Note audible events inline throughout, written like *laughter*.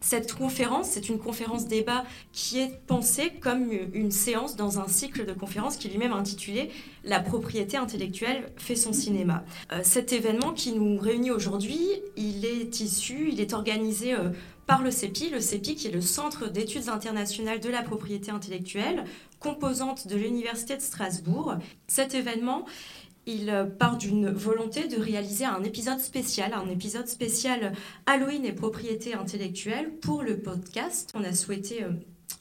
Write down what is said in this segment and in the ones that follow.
cette conférence, c'est une conférence débat qui est pensée comme une séance dans un cycle de conférences qui lui-même intitulé La propriété intellectuelle fait son cinéma. Euh, cet événement qui nous réunit aujourd'hui, il est issu, il est organisé euh, par le CEPI, le CEPI qui est le Centre d'études internationales de la propriété intellectuelle, composante de l'Université de Strasbourg. Cet événement, il euh, part d'une volonté de réaliser un épisode spécial, un épisode spécial Halloween et propriété intellectuelle pour le podcast. On a souhaité euh,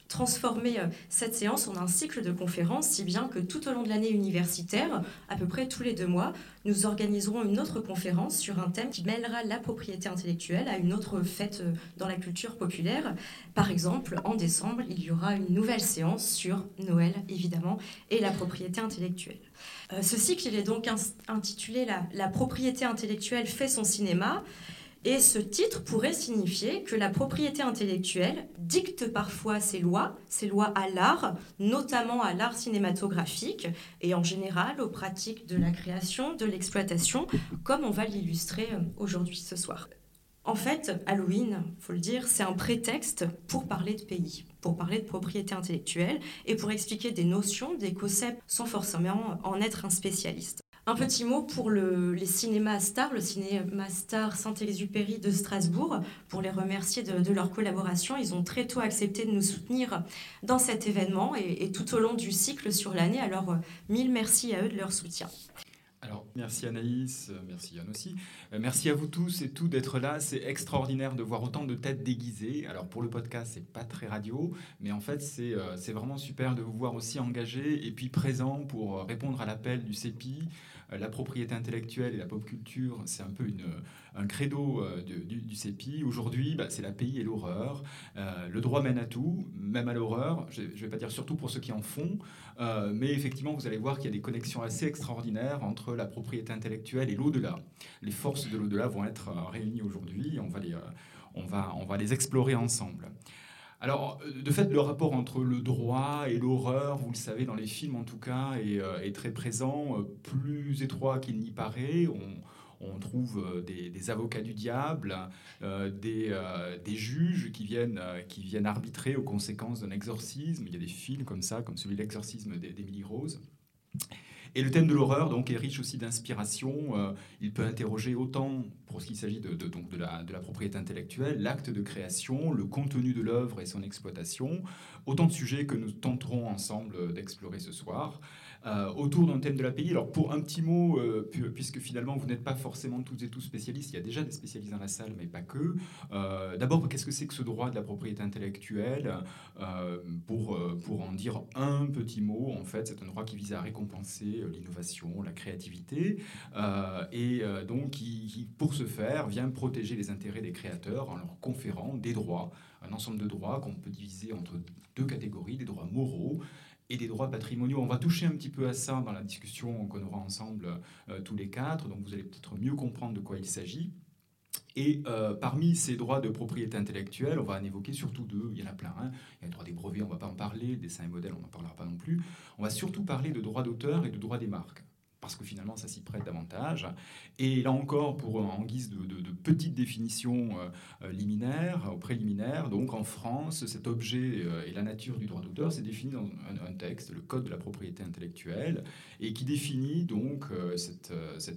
transformer euh, cette séance en un cycle de conférences, si bien que tout au long de l'année universitaire, à peu près tous les deux mois, nous organiserons une autre conférence sur un thème qui mêlera la propriété intellectuelle à une autre fête dans la culture populaire. Par exemple, en décembre, il y aura une nouvelle séance sur Noël, évidemment, et la propriété intellectuelle. Euh, ce cycle, il est donc intitulé la, propriété intellectuelle fait son cinéma. Et ce titre pourrait signifier que la propriété intellectuelle dicte parfois ses lois, ses lois à l'art, notamment à l'art cinématographique et en général aux pratiques de la création, de l'exploitation, comme on va l'illustrer euh, aujourd'hui ce soir. En fait, Halloween, faut le dire, c'est un prétexte pour parler de pays, pour parler de propriété intellectuelle et pour expliquer des notions, des concepts, sans forcément en être un spécialiste. Un petit mot pour les cinémas stars, le cinéma star Saint-Exupéry de Strasbourg, pour les remercier de, leur collaboration. Ils ont très tôt accepté de nous soutenir dans cet événement et, et tout au long du cycle sur l'année. Alors, mille merci à eux de leur soutien. Alors, merci Anaïs, euh, merci Yann aussi. Euh, merci à vous tous et tout d'être là. C'est extraordinaire de voir autant de têtes déguisées. Alors, pour le podcast, c'est pas très radio, mais en fait, c'est euh, vraiment super de vous voir aussi engagés et puis présents pour répondre à l'appel du CEPI, euh, la propriété intellectuelle et la pop culture, c'est un peu un credo euh, du, du, CEPI. Aujourd'hui, bah, c'est la pays et l'horreur. Euh, le droit mène à tout, même à l'horreur. Je ne vais pas dire surtout pour ceux qui en font, mais effectivement, vous allez voir qu'il y a des connexions assez extraordinaires entre la propriété intellectuelle et l'au-delà. Les forces de l'au-delà vont être réunies aujourd'hui. On va les, on va, on va les explorer ensemble. Alors, euh, de fait, le rapport entre le droit et l'horreur, vous le savez, dans les films en tout cas, est, euh, très présent, euh, plus étroit qu'il n'y paraît. Trouve des, avocats du diable, des, juges qui viennent, qui viennent arbitrer aux conséquences d'un exorcisme. Il y a des films comme ça, comme celui de l'exorcisme d'Emily Rose. Et le thème de l'horreur donc est riche aussi d'inspiration. Euh, il peut interroger autant, pour ce qui s'agit de, donc de la propriété intellectuelle, l'acte de création, le contenu de l'œuvre et son exploitation, autant de sujets que nous tenterons ensemble d'explorer ce soir. Euh, autour d'un thème de la pays. Alors pour un petit mot, euh, puisque finalement vous n'êtes pas forcément tous et tous spécialistes, il y a déjà des spécialistes dans la salle, mais pas que. Euh, d'abord, qu'est-ce que c'est que ce droit de la propriété intellectuelle? Pour, pour en dire un petit mot, en fait, c'est un droit qui vise à récompenser l'innovation, la créativité, et donc qui, pour ce faire, vient protéger les intérêts des créateurs en leur conférant des droits, un ensemble de droits qu'on peut diviser entre deux catégories, des droits moraux et des droits patrimoniaux. On va toucher un petit peu à ça dans la discussion qu'on aura ensemble euh, tous les quatre, donc vous allez peut-être mieux comprendre de quoi il s'agit. Et euh, parmi ces droits de propriété intellectuelle, on va en évoquer surtout deux, il y en a plein. Hein. Il y a le droit des brevets, on ne va pas en parler, dessin et modèles, on n'en parlera pas non plus. On va surtout parler de droits d'auteur et de droits des marques parce que finalement ça s'y prête davantage. Et là encore, pour, en guise de, petite définition euh, euh, liminaire, euh, préliminaire, donc en France, cet objet et la nature du droit d'auteur, c'est défini dans un, texte, le Code de la propriété intellectuelle, et qui définit donc cette,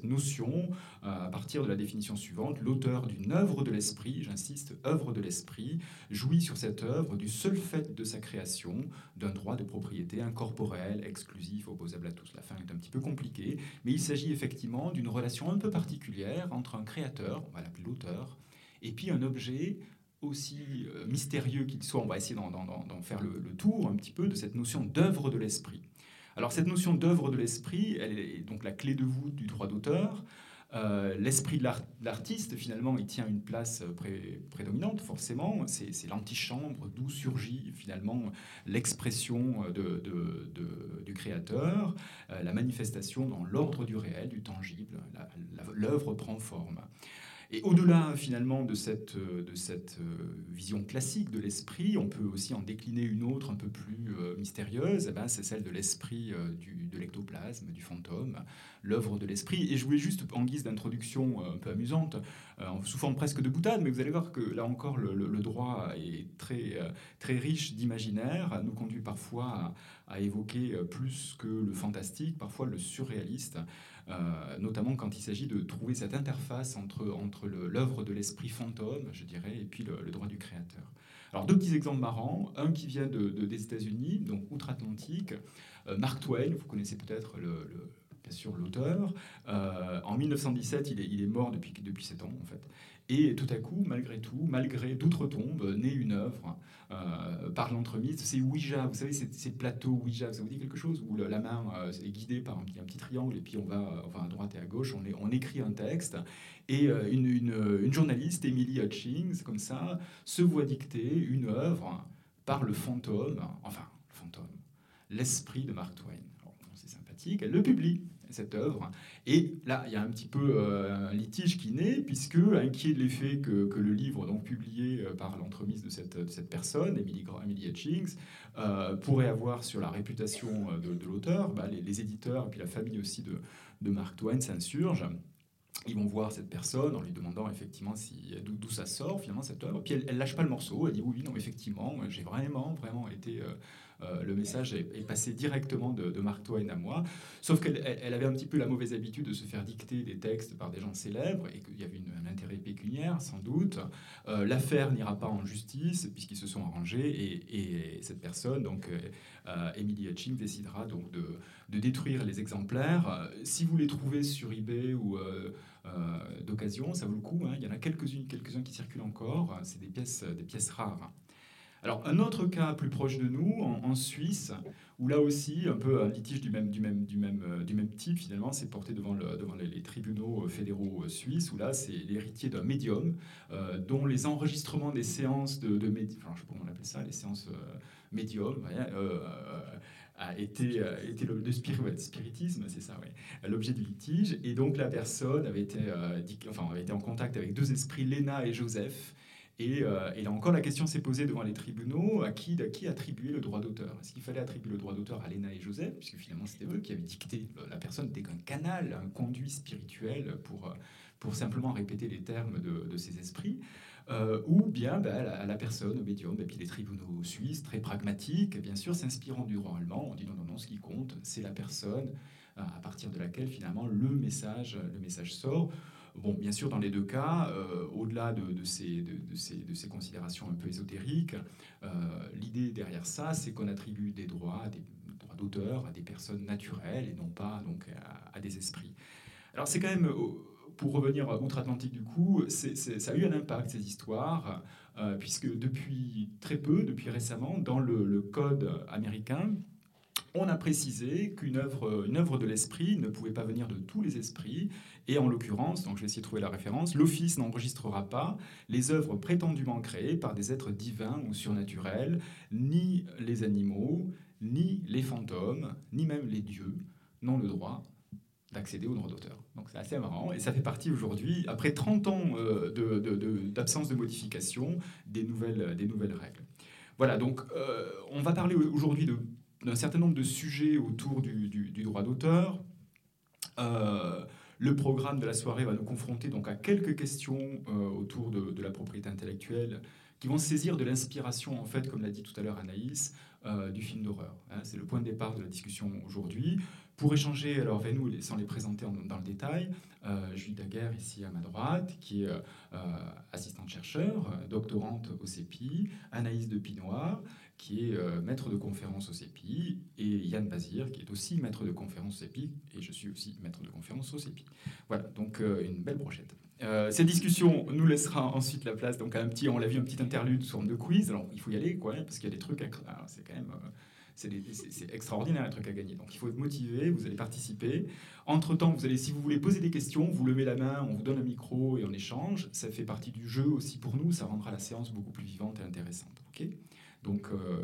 notion à partir de la définition suivante, l'auteur d'une œuvre de l'esprit, j'insiste, œuvre de l'esprit, jouit sur cette œuvre du seul fait de sa création d'un droit de propriété incorporel, exclusif, opposable à tous. La fin est un petit peu compliquée mais il s'agit effectivement d'une relation un peu particulière entre un créateur, on va l'appeler l'auteur, et puis un objet aussi euh, mystérieux qu'il soit, on va essayer d'en faire le, tour un petit peu de cette notion d'œuvre de l'esprit. Alors cette notion d'œuvre de l'esprit, elle est donc la clé de voûte du droit d'auteur. Euh, l'esprit de l'artiste, finalement, il tient une place prédominante, forcément. C'est l'antichambre d'où surgit finalement l'expression de, du créateur, la manifestation dans l'ordre du réel, du tangible. L'œuvre prend forme. Et au-delà finalement de cette, euh, de cette euh, vision classique de l'esprit, on peut aussi en décliner une autre un peu plus euh, mystérieuse, eh ben, c'est celle de l'esprit de l'ectoplasme, du fantôme, l'œuvre de l'esprit. Et je voulais juste, en guise d'introduction un peu amusante, sous forme presque de boutade, mais vous allez voir que là encore, le, droit est très, très riche d'imaginaire, nous conduit parfois à, évoquer plus que le fantastique, parfois le surréaliste. Euh, notamment quand il s'agit de trouver cette interface entre, entre l'œuvre de l'esprit fantôme, je dirais, et puis le, droit du créateur. Alors deux petits exemples marrants, un qui vient de, des États-Unis, donc outre-Atlantique, euh, Mark Twain, vous connaissez peut-être le, bien sûr l'auteur. Euh, en 1917, il est, il est mort depuis, depuis 7 ans en fait. Et tout à coup, malgré tout, malgré d'outre-tombe, naît une œuvre euh, par l'entremise. C'est Ouija, vous savez, ces plateaux Ouija, ça vous dit quelque chose? Où la main euh, est guidée par un, petit triangle et puis on va, enfin, à droite et à gauche, on, on écrit un texte. Et euh, une, une, journaliste, Emily Hutchings, comme ça, se voit dicter une œuvre par le fantôme, enfin, le fantôme, l'esprit de Mark Twain. C'est sympathique, elle le publie cette œuvre. Et là, il y a un petit peu euh, un litige qui naît, puisque, inquiet de l'effet que, que, le livre, donc publié euh, par l'entremise de cette, de cette, personne, Emily, Emily Hitchings, euh, pourrait avoir sur la réputation de, l'auteur, bah, les, éditeurs et puis la famille aussi de, de Mark Twain s'insurgent. Ils vont voir cette personne en lui demandant effectivement si, d'où ça sort finalement cette œuvre. Puis elle, elle, lâche pas le morceau, elle dit oui, non, effectivement, j'ai vraiment, vraiment été le message est, passé directement de, Mark Twain à moi. Sauf qu'elle elle avait un petit peu la mauvaise habitude de se faire dicter des textes par des gens célèbres et qu'il y avait un intérêt pécuniaire, sans doute. Euh, l'affaire n'ira pas en justice puisqu'ils se sont arrangés et, cette personne, donc euh, Emily Hutchings, décidera donc de, de, détruire les exemplaires. Si vous les trouvez sur eBay ou d'occasion, ça vaut le coup. Hein. Il y en a quelques-unes, quelques-uns qui circulent encore. C'est des pièces, des pièces rares. Alors, un autre cas plus proche de nous, en, Suisse, où là aussi, un peu un litige du même, du même, du même, euh, du même type, finalement, c'est porté devant, le, devant les, tribunaux euh, fédéraux euh, suisses, où là, c'est l'héritier d'un médium, dont les enregistrements des séances de, de enfin, je sais pas comment on appelle ça, les séances médium, a été, été spiritisme, c'est ça, ouais, l'objet du litige. Et donc la personne avait été, enfin, avait été en contact avec deux esprits, Léna et Joseph, euh, et, là encore, la question s'est posée devant les tribunaux à qui, à qui attribuer le droit d'auteur? Est-ce qu'il fallait attribuer le droit d'auteur à Léna et Joseph, puisque finalement c'était eux qui avaient dicté La personne n'était qu'un canal, un conduit spirituel pour, euh, pour simplement répéter les termes de, de ces esprits. Euh, ou bien bah, à, la, personne, au médium, et puis les tribunaux suisses, très pragmatiques, bien sûr, s'inspirant du droit allemand, on dit non, non, non, ce qui compte, c'est la personne à partir de laquelle finalement le message, le message sort. Bien sûr, dans les deux cas, euh, au-delà de, ces, de, considérations un peu ésotériques, euh, l'idée derrière ça, c'est qu'on attribue des droits, des droits d'auteur à des personnes naturelles et non pas donc à, des esprits. Alors c'est quand même, euh, pour revenir outre-Atlantique du coup, ça a eu un impact ces histoires, puisque depuis très peu, depuis récemment, dans le code américain, on a précisé qu'une œuvre, une œuvre de l'esprit ne pouvait pas venir de tous les esprits, et en l'occurrence, donc je vais essayer de trouver la référence, l'Office n'enregistrera pas les œuvres prétendument créées par des êtres divins ou surnaturels, ni les animaux, ni les fantômes, ni même les dieux n'ont le droit d'accéder au droit d'auteur. Donc c'est assez marrant, et ça fait partie aujourd'hui, après 30 ans euh, d'absence de, modification, des nouvelles, des nouvelles règles. Voilà, donc euh, on va parler aujourd'hui d'un certain nombre de sujets autour du, droit d'auteur. Euh, le programme de la soirée va nous confronter donc à quelques questions euh, autour de, la propriété intellectuelle qui vont saisir de l'inspiration, en fait, comme l'a dit tout à l'heure Anaïs, euh, du film d'horreur. Hein. c'est le point de départ de la discussion aujourd'hui. Pour échanger, alors avec nous, sans les présenter dans le détail, euh, Julie Daguerre, ici à ma droite, qui est assistante chercheur, doctorante au CEPI, Anaïs de Pinoir, qui est euh, maître de conférence au CEPI, et Yann Bazir, qui est aussi maître de conférence au CEPI, et je suis aussi maître de conférence au CEPI. Voilà, donc euh, une belle brochette. Euh, cette discussion nous laissera ensuite la place donc à un petit, on l'a vu, un petit interlude sous forme de quiz. Alors il faut y aller, quoi, parce qu'il y a des trucs, c'est quand même c'est des- extraordinaire les trucs à gagner. Donc il faut être motivé, vous allez participer. Entre-temps, vous allez, si vous voulez poser des questions, vous levez la main, on vous donne un micro et on échange. Ça fait partie du jeu aussi pour nous, ça rendra la séance beaucoup plus vivante et intéressante. ok? Donc euh,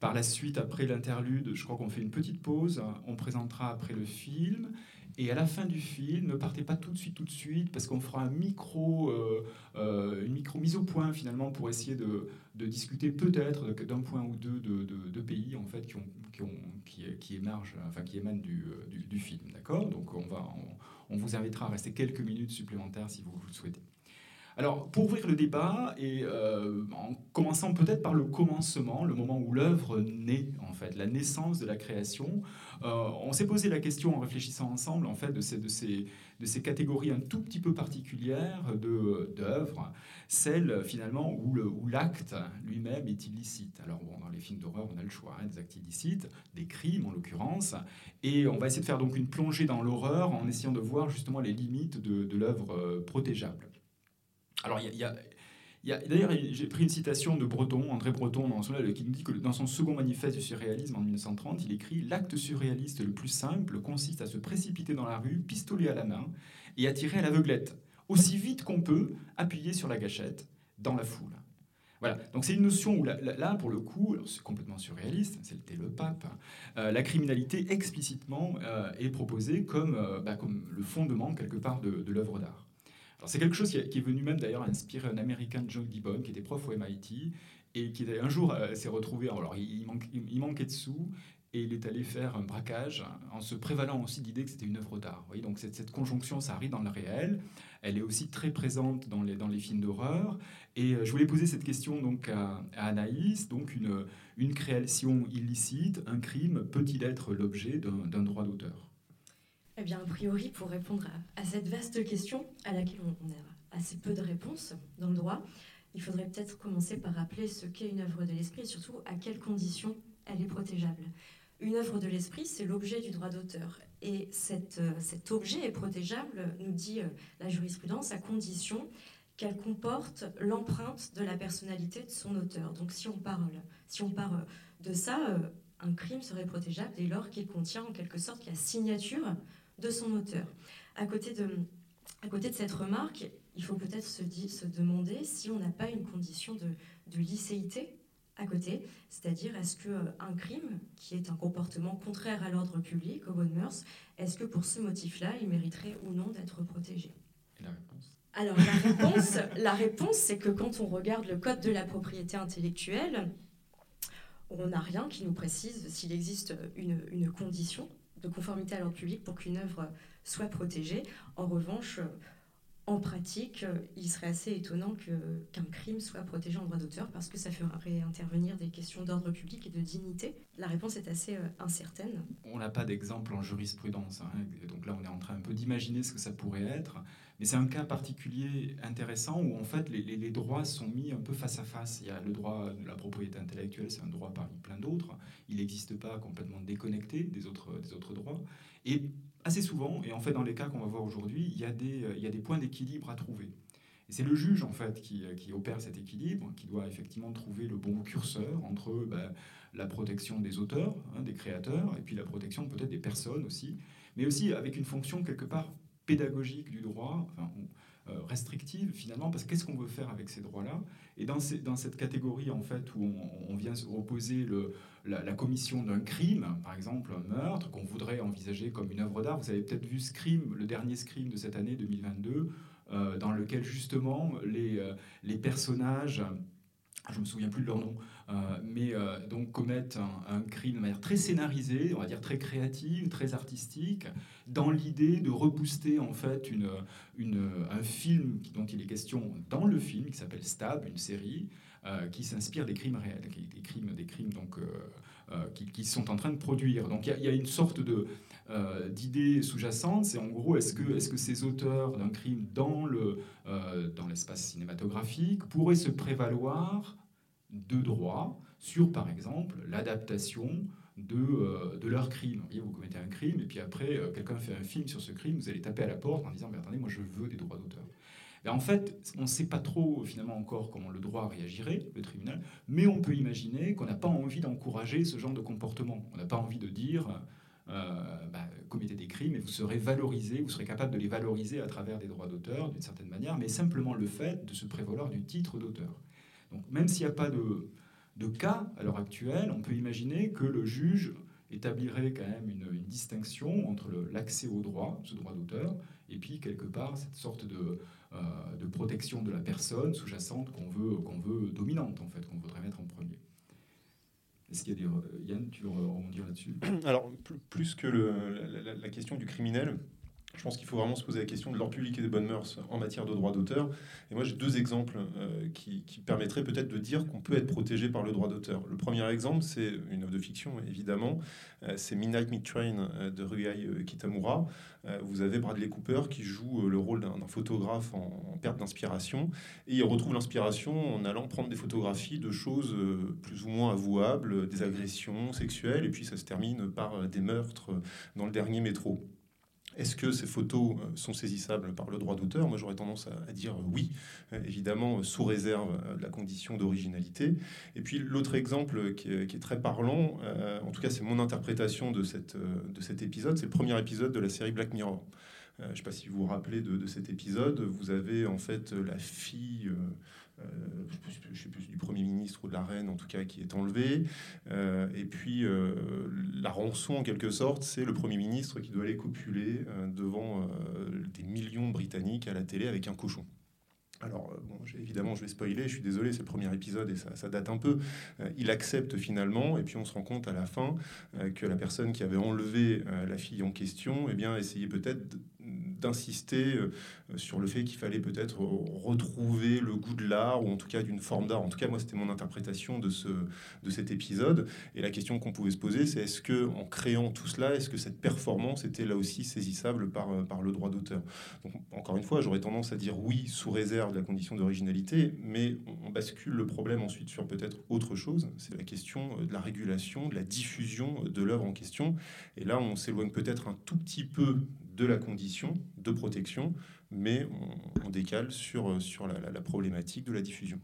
par la suite, après l'interlude, je crois qu'on fait une petite pause. On présentera après le film. Et à la fin du film, ne partez pas tout de suite, tout de suite, parce qu'on fera euh, euh, une micro mise au point finalement pour essayer de, discuter peut-être d'un point ou deux de, pays en fait qui, émergent, enfin qui émanent du, film, d'accord? Donc on vous invitera à rester quelques minutes supplémentaires si vous le souhaitez. Alors, pour ouvrir le débat, et euh, en commençant peut-être par le commencement, le moment où l'œuvre naît, en fait, la naissance de la création, euh, on s'est posé la question en réfléchissant ensemble, en fait, de ces, de ces, de ces catégories un tout petit peu particulières d'œuvres, celle finalement où le- où l'acte lui-même est illicite. Alors, bon, dans les films d'horreur, on a le choix, hein, des actes illicites, des crimes en l'occurrence, et on va essayer de faire donc une plongée dans l'horreur en essayant de voir justement les limites de, de l'œuvre euh, protégeable. Alors, il y a- D'ailleurs, j'ai pris une citation de Breton, André Breton, dans son, qui nous dit que dans son second manifeste du surréalisme en 1930, il écrit L'acte surréaliste le plus simple consiste à se précipiter dans la rue, pistolet à la main, et à tirer à l'aveuglette, aussi vite qu'on peut, appuyé sur la gâchette, dans la foule. Voilà, donc c'est une notion où là, pour le coup, c'est complètement surréaliste, c'était le pape, hein, euh, la criminalité explicitement euh, est proposée comme, euh, bah, comme le fondement quelque part de, de l'œuvre d'art. C'est quelque chose qui, est venu même d'ailleurs inspirer un Américain, John Gibbon, qui était prof au MIT, et qui un jour euh, s'est retrouvé, alors il, manque- il manquait de sous, et il est allé faire un braquage en se prévalant aussi d'idée que c'était une œuvre d'art. Donc cette, conjonction, ça arrive dans le réel, elle est aussi très présente dans les, films d'horreur, et euh, je voulais poser cette question donc à, Anaïs, donc une, création illicite, un crime, peut-il être l'objet d'un droit d'auteur? Eh bien, a priori, pour répondre à, cette vaste question à laquelle on, a assez peu de réponses dans le droit, il faudrait peut-être commencer par rappeler ce qu'est une œuvre de l'esprit et surtout à quelles conditions elle est protégeable. Une œuvre de l'esprit, c'est l'objet du droit d'auteur. Et cet, euh, cet objet est protégeable, nous dit euh, la jurisprudence, à condition qu'elle comporte l'empreinte de la personnalité de son auteur. Donc si on parle, si on parle de ça, euh, un crime serait protégeable dès lors qu'il contient en quelque sorte la signature de son auteur. À côté de, à côté de cette remarque, il faut peut-être se, se demander si on n'a pas une condition de, de licéité à côté, c'est-à-dire est-ce que euh, un crime qui est un comportement contraire à l'ordre public, aux bonnes mœurs, est-ce que pour ce motif-là, il mériterait ou non d'être protégé? Et la réponse? Alors la réponse, la réponse, c'est que quand on regarde le code de la propriété intellectuelle, on n'a rien qui nous précise s'il existe une, une condition de conformité à l'ordre public pour qu'une œuvre soit protégée. En revanche, en pratique, il serait assez étonnant qu'un crime soit protégé en droit d'auteur parce que ça ferait intervenir des questions d'ordre public et de dignité. La réponse est assez euh, incertaine. On n'a pas d'exemple en jurisprudence, hein, donc là on est en train un peu d'imaginer ce que ça pourrait être, mais c'est un cas particulier intéressant où en fait les droits sont mis un peu face à face. Il y a le droit de la propriété intellectuelle, c'est un droit parmi plein d'autres, il n'existe pas complètement déconnecté des autres, des autres droits, et assez souvent, et en fait dans les cas qu'on va voir aujourd'hui, il, y a des, euh, y a des points d'équilibre à trouver. C'est le juge en fait qui, euh, qui opère cet équilibre, qui doit effectivement trouver le bon curseur entre ben, la protection des auteurs, hein, des créateurs, et puis la protection peut-être des personnes aussi, mais aussi avec une fonction quelque part pédagogique du droit, enfin, euh, restrictive finalement, parce que qu'est-ce qu'on veut faire avec ces droits-là? Et dans cette catégorie en fait où on, on vient opposer le, la, commission d'un crime, par exemple un meurtre, qu'on voudrait envisager comme une œuvre d'art, vous avez peut-être vu Scream, le dernier Scream de cette année 2022, euh, dans lequel justement les, euh, les personnages je me souviens plus de leur nom, euh, mais donc commettent un, crime de manière très scénarisée, on va dire très créative, très artistique, dans l'idée de rebooster en fait une, une- un film dont il est question dans le film, qui s'appelle Stab, une série, euh, qui s'inspire des crimes réels, des crimes, des crimes donc, euh, euh, qui, sont en train de produire. Donc il y a- une sorte de d'idée sous-jacente, c'est en gros est-ce que, est-ce que ces auteurs d'un crime dans le dans l'espace cinématographique pourraient se prévaloir de droits sur, par exemple, l'adaptation de, de leur crime? Vous, voyez, vous commettez un crime, et puis après, quelqu'un fait un film sur ce crime, vous allez taper à la porte en disant, mais attendez, moi je veux des droits d'auteur. Et en fait, on ne sait pas trop finalement encore comment le droit réagirait, le tribunal, mais on peut imaginer qu'on n'a pas envie d'encourager ce genre de comportement. On n'a pas envie de dire euh, bah, commettez des crimes et vous serez valorisé, vous serez capable de les valoriser à travers des droits d'auteur d'une certaine manière, mais simplement le fait de se prévaloir du titre d'auteur. Donc même s'il n'y a pas de, de cas à l'heure actuelle, on peut imaginer que le juge établirait quand même une, distinction entre l'accès au droit, ce droit d'auteur, et puis quelque part cette sorte de, euh, de protection de la personne sous-jacente qu'on veut, qu'on veut dominante en fait, qu'on voudrait mettre en premier. Est-ce qu'il y a des... Yann, tu veux rebondir là-dessus? Alors, plus que la, question du criminel, je pense qu'il faut vraiment se poser la question de l'ordre public et des bonnes mœurs en matière de droit d'auteur. Et moi, j'ai deux exemples euh, qui, permettraient peut-être de dire qu'on peut être protégé par le droit d'auteur. Le premier exemple, c'est une œuvre de fiction, évidemment. Euh, c'est Midnight Meat Train euh, de Rugai Kitamura. vous avez Bradley Cooper qui joue le rôle d'un photographe en, perte d'inspiration. Et il retrouve l'inspiration en allant prendre des photographies de choses plus ou moins avouables, des agressions sexuelles. Et puis ça se termine par des meurtres dans le dernier métro. Est-ce que ces photos euh, sont saisissables par le droit d'auteur? Moi, j'aurais tendance à, dire oui, euh, évidemment, sous réserve euh, de la condition d'originalité. Et puis, l'autre exemple qui est, très parlant, en tout cas, c'est mon interprétation de, cette, de cet épisode, c'est le premier épisode de la série Black Mirror. je ne sais pas si vous vous rappelez de, cet épisode. Vous avez en fait la fille euh, je sais plus du Premier ministre ou de la Reine, en tout cas, qui est enlevé. Euh, et puis, euh, la rançon, en quelque sorte, c'est le Premier ministre qui doit aller copuler devant des millions de Britanniques à la télé avec un cochon. Alors, évidemment, je vais spoiler, je suis désolé, c'est le premier épisode et ça, date un peu. il accepte finalement, et puis on se rend compte à la fin que la personne qui avait enlevé la fille en question, eh bien, essayait peut-être d'insister euh, sur le fait qu'il fallait peut-être retrouver le goût de l'art, ou en tout cas d'une forme d'art. En tout cas, moi, c'était mon interprétation de, ce, de cet épisode. Et la question qu'on pouvait se poser, c'est est-ce que en créant tout cela, est-ce que cette performance était là aussi saisissable par, euh, par le droit d'auteur? Donc, encore une fois, j'aurais tendance à dire oui, sous réserve de la condition d'originalité, mais on bascule le problème ensuite sur peut-être autre chose. C'est la question euh, de la régulation, de la diffusion de l'œuvre en question. Et là, on s'éloigne peut-être un tout petit peu de la condition de protection, mais on, décale sur, sur la, problématique de la diffusion.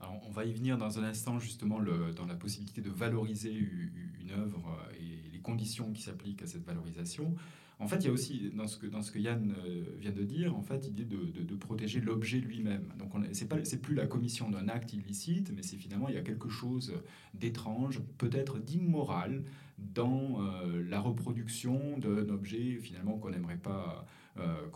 On va y venir dans un instant, justement, dans la possibilité de valoriser une œuvre et les conditions qui s'appliquent à cette valorisation. En fait, il y a aussi, dans ce que, dans ce que Yann euh, vient de dire, en fait, l'idée de, de, protéger l'objet lui-même. Donc, ce n'est plus la commission d'un acte illicite, mais c'est finalement, il y a quelque chose d'étrange, peut-être d'immoral, dans euh, la reproduction d'un objet, finalement, qu'on n'aimerait pas, euh,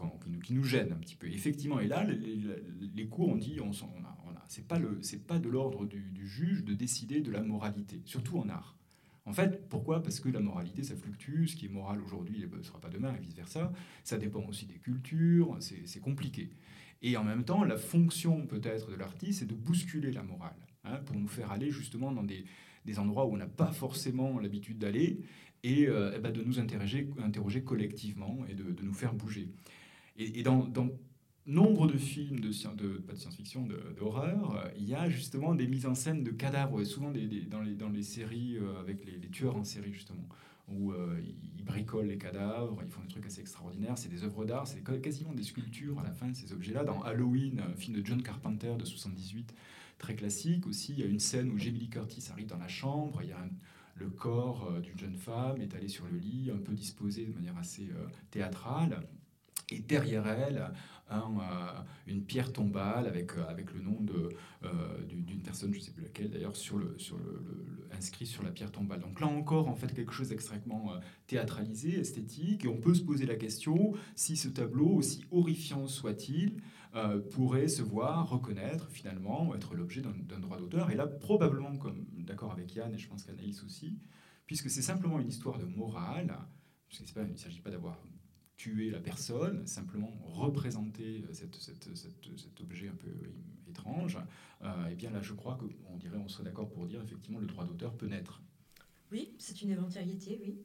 qui, nous, gêne un petit peu. Effectivement, et là, les, cours ont dit, on, on c'est pas, pas de l'ordre du, juge de décider de la moralité, surtout en art. En fait, pourquoi? Parce que la moralité, ça fluctue. Ce qui est moral aujourd'hui ne sera pas demain, et vice-versa. Ça dépend aussi des cultures, c'est compliqué. Et en même temps, la fonction peut-être de l'artiste, c'est de bousculer la morale, hein, pour nous faire aller justement dans des, endroits où on n'a pas forcément l'habitude d'aller, et, euh, eh ben, de nous interroger, collectivement et de, nous faire bouger. Et, dans, nombre de films de, de pas de science-fiction, d'horreur, il y a justement des mises en scène de cadavres, souvent des, dans, les, séries euh, avec les, tueurs en série justement, où euh, ils bricolent les cadavres, ils font des trucs assez extraordinaires, c'est des œuvres d'art, c'est quasiment des sculptures à la fin de ces objets-là. Dans Halloween, film de John Carpenter de 78, très classique aussi, il y a une scène où Jamie Lee Curtis arrive dans la chambre, il y a le corps d'une jeune femme étalé sur le lit, un peu disposé de manière assez théâtrale. Et derrière elle, euh, une pierre tombale avec, euh, avec le nom euh, d'une personne, je ne sais plus laquelle d'ailleurs, sur le, sur le, inscrit sur la pierre tombale. Donc là encore, en fait, quelque chose d'extrêmement théâtralisé, esthétique, et on peut se poser la question si ce tableau, aussi horrifiant soit-il, pourrait se voir reconnaître finalement, être l'objet d'un droit d'auteur. Et là, probablement, comme d'accord avec Yann, et je pense qu'Anaïs aussi, puisque c'est simplement une histoire de morale, il ne s'agit pas d'avoir tuer la personne, simplement représenter cette, cet objet un peu étrange, euh, et bien là, je crois qu'on dirait, on serait d'accord pour dire, effectivement, le droit d'auteur peut naître. Oui, c'est une éventualité, oui.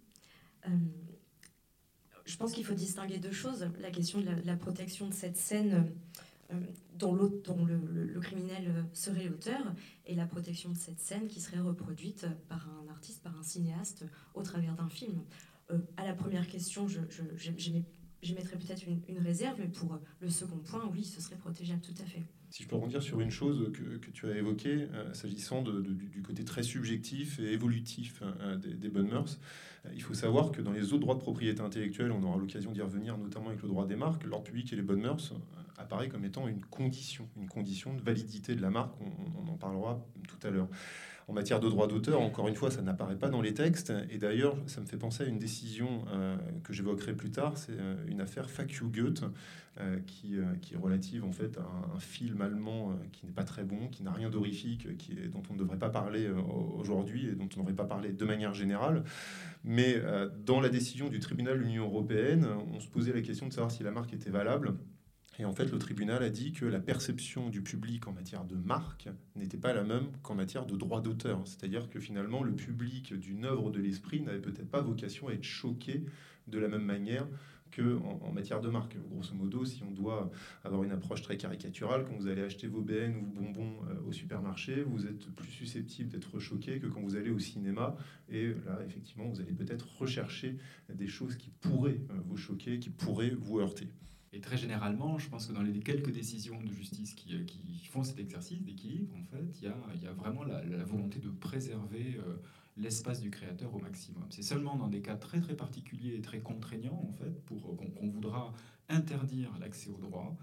Euh, je pense qu'il faut distinguer deux choses. La question de la, protection de cette scène euh, dont, le, criminel serait l'auteur et la protection de cette scène qui serait reproduite par un artiste, par un cinéaste au travers d'un film. Euh, à la première question, je, peut-être une, une réserve, mais pour le second point, oui, ce serait protégeable tout à fait. Si je peux rebondir sur une chose que, que tu as évoquée, euh, s'agissant de, du côté très subjectif et évolutif euh, des, des, bonnes mœurs, euh, il faut savoir que dans les autres droits de propriété intellectuelle, on aura l'occasion d'y revenir, notamment avec le droit des marques, l'ordre public et les bonnes mœurs apparaît comme étant une condition, une condition de validité de la marque. On en parlera tout à l'heure. En matière de droit d'auteur, encore une fois, ça n'apparaît pas dans les textes. Et d'ailleurs, ça me fait penser à une décision euh, que j'évoquerai plus tard. C'est euh, une affaire Fuck Goethe, euh, qui, est relative en fait à un, film allemand qui n'est pas très bon, qui n'a rien d'horrifique, dont on ne devrait pas parler aujourd'hui et dont on ne devrait pas parler de manière générale. Mais dans la décision du tribunal de l'Union européenne, on se posait la question de savoir si la marque était valable. Et en fait, le tribunal a dit que la perception du public en matière de marque n'était pas la même qu'en matière de droit d'auteur. C'est-à-dire que finalement, le public d'une œuvre de l'esprit n'avait peut-être pas vocation à être choqué de la même manière qu'en en matière de marque. Grosso modo, si on doit avoir une approche très caricaturale, quand vous allez acheter vos BN ou vos bonbons euh, au supermarché, vous êtes plus susceptible d'être choqué que quand vous allez au cinéma. Et là, effectivement, vous allez peut-être rechercher des choses qui pourraient euh, vous choquer, qui pourraient vous heurter. Et très généralement, je pense que dans les quelques décisions de justice qui, euh, font cet exercice d'équilibre, en fait, il y a, vraiment la, volonté de préserver euh, l'espace du créateur au maximum. C'est seulement dans des cas très très particuliers et très contraignants, en fait, pour qu'on qu voudra interdire l'accès au droit,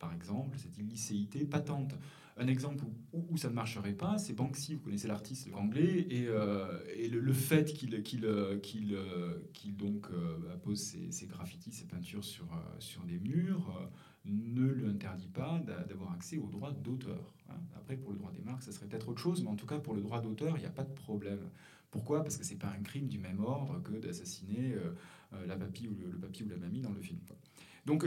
par exemple, cette illicéité patente. Un exemple où, où, ça ne marcherait pas, c'est Banksy, vous connaissez l'artiste anglais, et, euh, et le, fait qu'il qu'il qu'il donc euh, pose ses, graffitis, ses peintures sur, euh, des murs, euh, ne lui interdit pas d'avoir accès aux droits d'auteur. Hein. Après, pour le droit des marques, ça serait peut-être autre chose, mais en tout cas, pour le droit d'auteur, il n'y a pas de problème. Pourquoi? Parce que c'est pas un crime du même ordre que d'assassiner euh, la papy ou le, papy ou la mamie dans le film. Donc,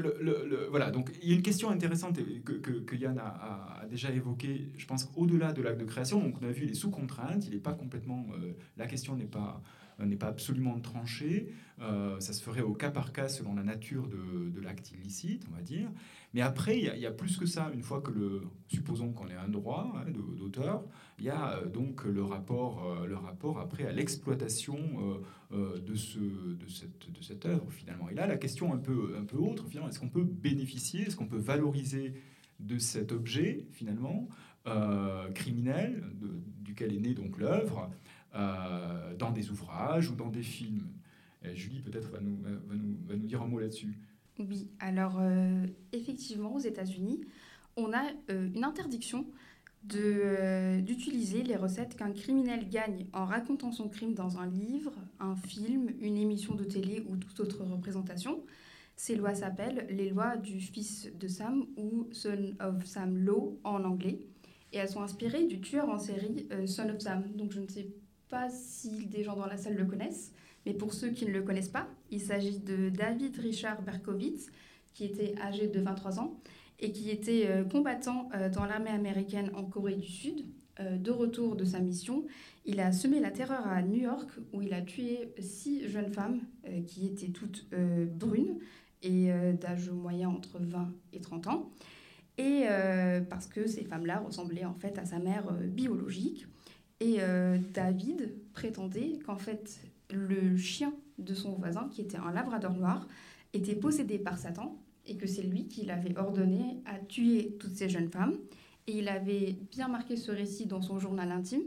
voilà. Donc, il y a une question intéressante que, Yann a, déjà évoquée, je pense, au-delà de l'acte de création. Donc, on a vu, il est sous contrainte, il n'est pas complètement. Euh, la question n'est pas, n'est pas absolument tranchée. Euh, ça se ferait au cas par cas selon la nature de, l'acte illicite, on va dire. Mais après, il y, a, plus que ça. Une fois que le. Supposons qu'on ait un droit hein, d'auteur, il y a euh, donc le rapport, euh, le rapport après à l'exploitation euh, de, ce, de, cette, de cette œuvre, finalement. Et là, la question un peu, un peu autre, finalement, est-ce qu'on peut bénéficier, est-ce qu'on peut valoriser de cet objet, finalement, euh, criminel, duquel est née donc l'œuvre, euh, dans des ouvrages ou dans des films Julie, peut-être, va nous, va, nous, va nous dire un mot là-dessus. Oui, alors euh, effectivement, aux États-Unis, on a une interdiction d'utiliser les recettes qu'un criminel gagne en racontant son crime dans un livre, un film, une émission de télé ou toute autre représentation. Ces lois s'appellent les lois du fils de Sam ou Son of Sam Law en anglais. Et elles sont inspirées du tueur en série euh, Son of Sam. Donc je ne sais pas si des gens dans la salle le connaissent, mais pour ceux qui ne le connaissent pas, il s'agit de David Richard Berkowitz, qui était âgé de 23 ans et qui était euh, combattant euh, dans l'armée américaine en Corée du Sud. Euh, de retour de sa mission, il a semé la terreur à New York où il a tué six jeunes femmes qui étaient toutes brunes et d'âge moyen entre 20 et 30 ans. Et parce que ces femmes-là ressemblaient en fait à sa mère biologique. Et David prétendait qu'en fait le chien de son voisin, qui était un labrador noir, était possédé par Satan et que c'est lui qui l'avait ordonné à tuer toutes ces jeunes femmes. Et il avait bien marqué ce récit dans son journal intime.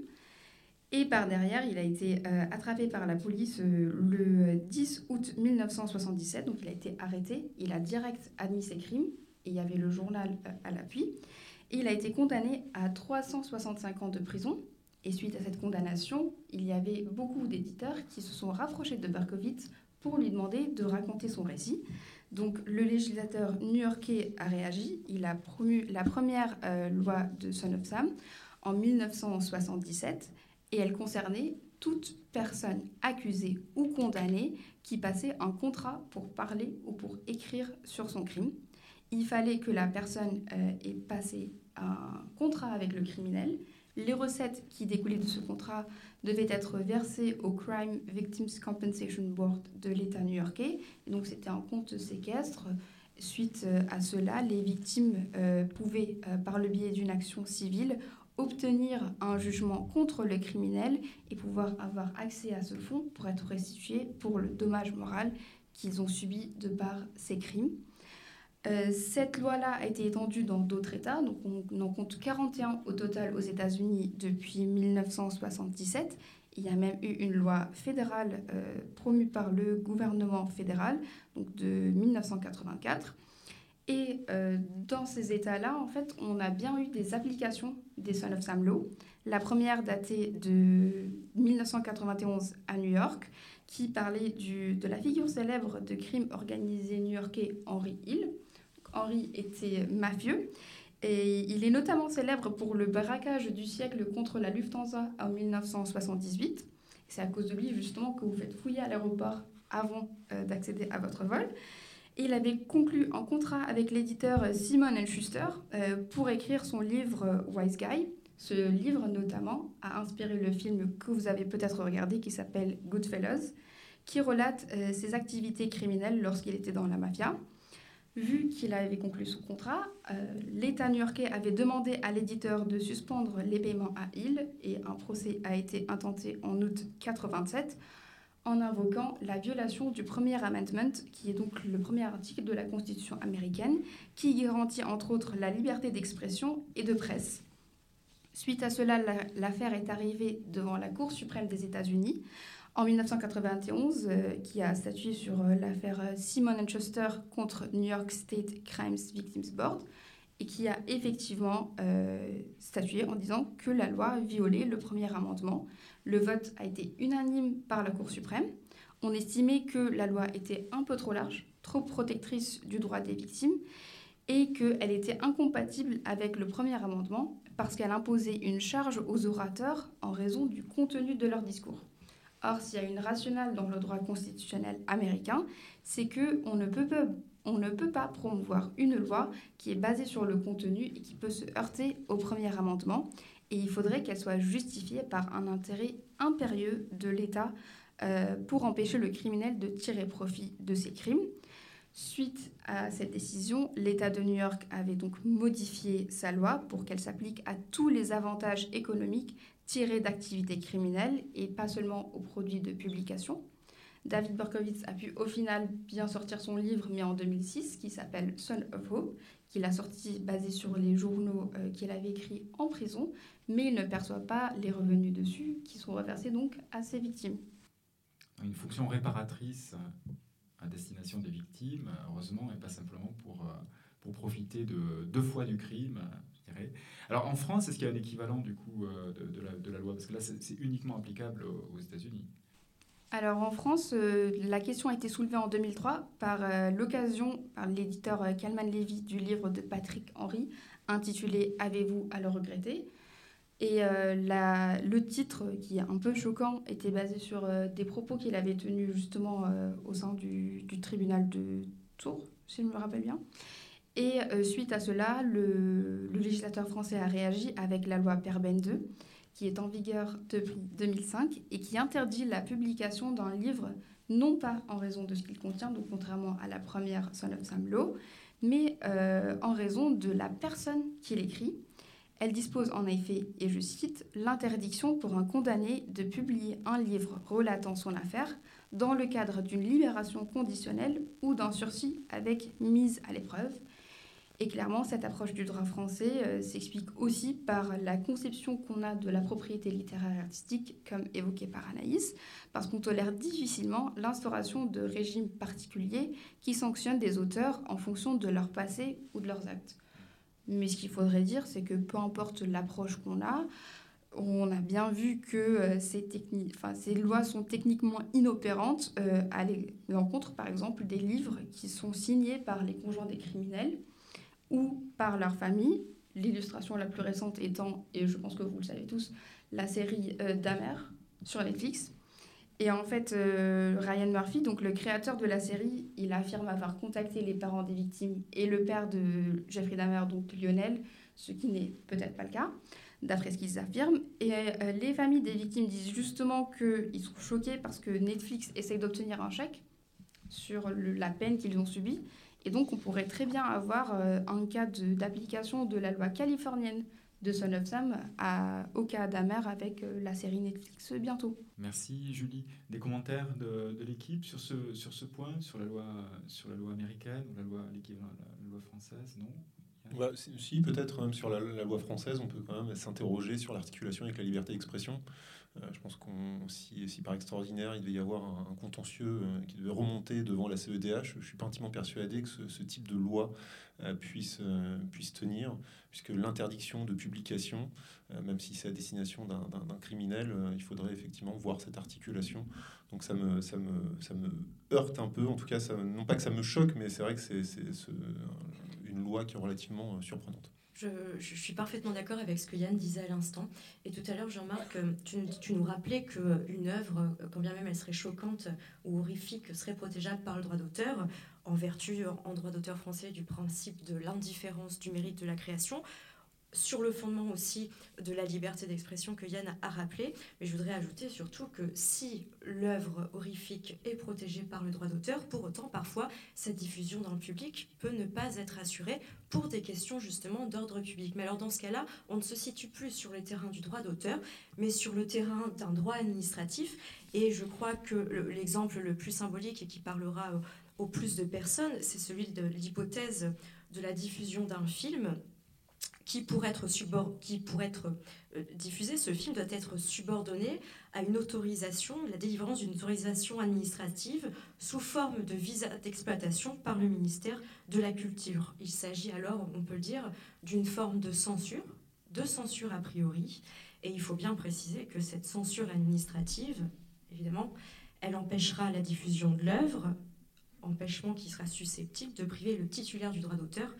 Et par derrière, il a été euh, attrapé par la police euh, le 10 août 1977. Donc il a été arrêté. Il a direct admis ses crimes. Et il y avait le journal euh, à l'appui. Et il a été condamné à 365 ans de prison. Et suite à cette condamnation, il y avait beaucoup d'éditeurs qui se sont rapprochés de Berkowitz pour lui demander de raconter son récit. Donc le législateur new-yorkais a réagi. Il a promu la première euh, loi de Son of Sam en 1977 et elle concernait toute personne accusée ou condamnée qui passait un contrat pour parler ou pour écrire sur son crime. Il fallait que la personne euh, ait passé un contrat avec le criminel. Les recettes qui découlaient de ce contrat devaient être versées au Crime Victims Compensation Board de l'État new-yorkais. Donc c'était un compte séquestre. Suite euh, à cela, les victimes euh, pouvaient, euh, par le biais d'une action civile, obtenir un jugement contre le criminel et pouvoir avoir accès à ce fonds pour être restitué pour le dommage moral qu'ils ont subies de par ces crimes. Euh, cette loi-là a été étendue dans d'autres États, donc on en compte 41 au total aux États-Unis depuis 1977. Il y a même eu une loi fédérale euh, promue par le gouvernement fédéral, donc de 1984. Et euh, dans ces États-là, en fait, on a bien eu des applications des Son of Sam Law. La première datée de 1991 à New York, qui parlait de la figure célèbre de crime organisé new-yorkais Henry Hill. Henry était mafieux et il est notamment célèbre pour le braquage du siècle contre la Lufthansa en 1978. C'est à cause de lui justement que vous faites fouiller à l'aéroport avant euh, d'accéder à votre vol. Il avait conclu un contrat avec l'éditeur Simon Schuster euh, pour écrire son livre euh, Wise Guy. Ce livre notamment a inspiré le film que vous avez peut-être regardé qui s'appelle Goodfellas, qui relate ses activités criminelles lorsqu'il était dans la mafia. Vu qu'il avait conclu son contrat, euh, l'État new-yorkais avait demandé à l'éditeur de suspendre les paiements à Hill et un procès a été intenté en août 87 en invoquant la violation du premier amendment, qui est donc le premier article de la Constitution américaine, qui garantit entre autres la liberté d'expression et de presse. Suite à cela, l'affaire est arrivée devant la Cour suprême des États-Unis en 1991, euh, qui a statué sur euh, l'affaire euh, Simon Schuster contre New York State Crimes Victims Board et qui a effectivement statué en disant que la loi violait le premier amendement. Le vote a été unanime par la Cour suprême. On estimait que la loi était un peu trop large, trop protectrice du droit des victimes et qu'elle était incompatible avec le premier amendement parce qu'elle imposait une charge aux orateurs en raison du contenu de leur discours. Or, s'il y a une rationale dans le droit constitutionnel américain, c'est qu'on ne peut pas on ne peut pas promouvoir une loi qui est basée sur le contenu et qui peut se heurter au premier amendement. Et il faudrait qu'elle soit justifiée par un intérêt impérieux de l'État euh, pour empêcher le criminel de tirer profit de ses crimes. Suite à cette décision, l'État de New York avait donc modifié sa loi pour qu'elle s'applique à tous les avantages économiques tirés d'activités criminelles et pas seulement aux produits de publication. David Berkowitz a pu au final bien sortir son livre, mais en 2006, qui s'appelle Son of Hope, qu'il a sorti basé sur les journaux euh, qu'il avait écrits en prison, mais il ne perçoit pas les revenus dessus, qui sont reversés donc à ses victimes. Une fonction réparatrice euh, à destination des victimes, heureusement, et pas simplement pour, euh, pour profiter de deux fois du crime, alors en France, est-ce qu'il y a un équivalent du coup euh, de, la, loi? Parce que là, c'est uniquement applicable aux, États-Unis. Alors en France, euh, la question a été soulevée en 2003 par euh, l'occasion par l'éditeur Kalman Levy du livre de Patrick Henry intitulé Avez-vous à le regretter? Et le titre, qui est un peu choquant, était basé sur des propos qu'il avait tenus justement au sein du, tribunal de Tours, si je me rappelle bien. Et euh, suite à cela, le, législateur français a réagi avec la loi Perben 2, qui est en vigueur depuis 2005 et qui interdit la publication d'un livre, non pas en raison de ce qu'il contient, donc contrairement à la première Son of Sam Law, mais euh, en raison de la personne qui l'écrit. Elle dispose en effet, et je cite, l'interdiction pour un condamné de publier un livre relatant son affaire dans le cadre d'une libération conditionnelle ou d'un sursis avec mise à l'épreuve et clairement, cette approche du droit français euh, s'explique aussi par la conception qu'on a de la propriété littéraire et artistique, comme évoqué par Anaïs, parce qu'on tolère difficilement l'instauration de régimes particuliers qui sanctionnent des auteurs en fonction de leur passé ou de leurs actes. Mais ce qu'il faudrait dire, c'est que peu importe l'approche qu'on a, on a bien vu que euh, ces, lois sont techniquement inopérantes euh, à l'encontre, par exemple, des livres qui sont signés par les conjoints des criminels ou par leur famille. L'illustration la plus récente étant, et je pense que vous le savez tous, la série euh, Damer sur Netflix. Et en fait, euh, Ryan Murphy, donc le créateur de la série, il affirme avoir contacté les parents des victimes et le père de Jeffrey Dahmer, donc Lionel, ce qui n'est peut-être pas le cas, d'après ce qu'ils affirment. Et euh, les familles des victimes disent justement qu'ils sont choqués parce que Netflix essaye d'obtenir un chèque sur la peine qu'ils ont subie et donc, on pourrait très bien avoir euh, un cas d'application de, la loi californienne de Son of Sam à Oka Damer avec euh, la série Netflix bientôt. Merci Julie. Des commentaires de, de l'équipe sur ce, sur ce point, sur la loi, sur la loi américaine ou la loi, l'équivalent, la, la loi française Non? Bah, si, si, peut-être même sur la, la loi française, on peut quand même s'interroger sur l'articulation avec la liberté d'expression. Euh, je pense qu'on si, par extraordinaire il devait y avoir un, contentieux euh, qui devait remonter devant la CEDH, je suis pas intimement persuadé que ce, type de loi euh, puisse, tenir, puisque l'interdiction de publication, même si c'est à destination d'un- criminel, il faudrait effectivement voir cette articulation. Donc ça me, heurte un peu, en tout cas, non pas que ça me choque, mais c'est vrai que c'est c'est ce- une loi qui est relativement surprenante. Je, suis parfaitement d'accord avec ce que Yann disait à l'instant. Et tout à l'heure, Jean-Marc, euh, tu, tu nous rappelais qu'une œuvre, euh, quand bien même elle serait choquante ou horrifique, serait protégeable par le droit d'auteur, en vertu, en droit d'auteur français, du principe de l'indifférence du mérite de la création, sur le fondement aussi de la liberté d'expression que Yann a rappelé. Mais je voudrais ajouter surtout que si l'œuvre horrifique est protégée par le droit d'auteur, pour autant, parfois, cette diffusion dans le public peut ne pas être assurée pour des questions justement d'ordre public. Mais alors dans ce cas-là, on ne se situe plus sur le terrain du droit d'auteur, mais sur le terrain d'un droit administratif. Et je crois que le- l'exemple le plus symbolique et qui parlera au plus de personnes, c'est celui de l'hypothèse de la diffusion d'un film qui pour être, subor- qui pour être euh, diffusé, ce film doit être subordonné à une autorisation, la délivrance d'une autorisation administrative sous forme de visa d'exploitation par le ministère de la Culture. Il s'agit alors, on peut le dire, d'une forme de censure, de censure a priori, et il faut bien préciser que cette censure administrative, évidemment, elle empêchera la diffusion de l'œuvre, empêchement qui sera susceptible de priver le titulaire du droit d'auteur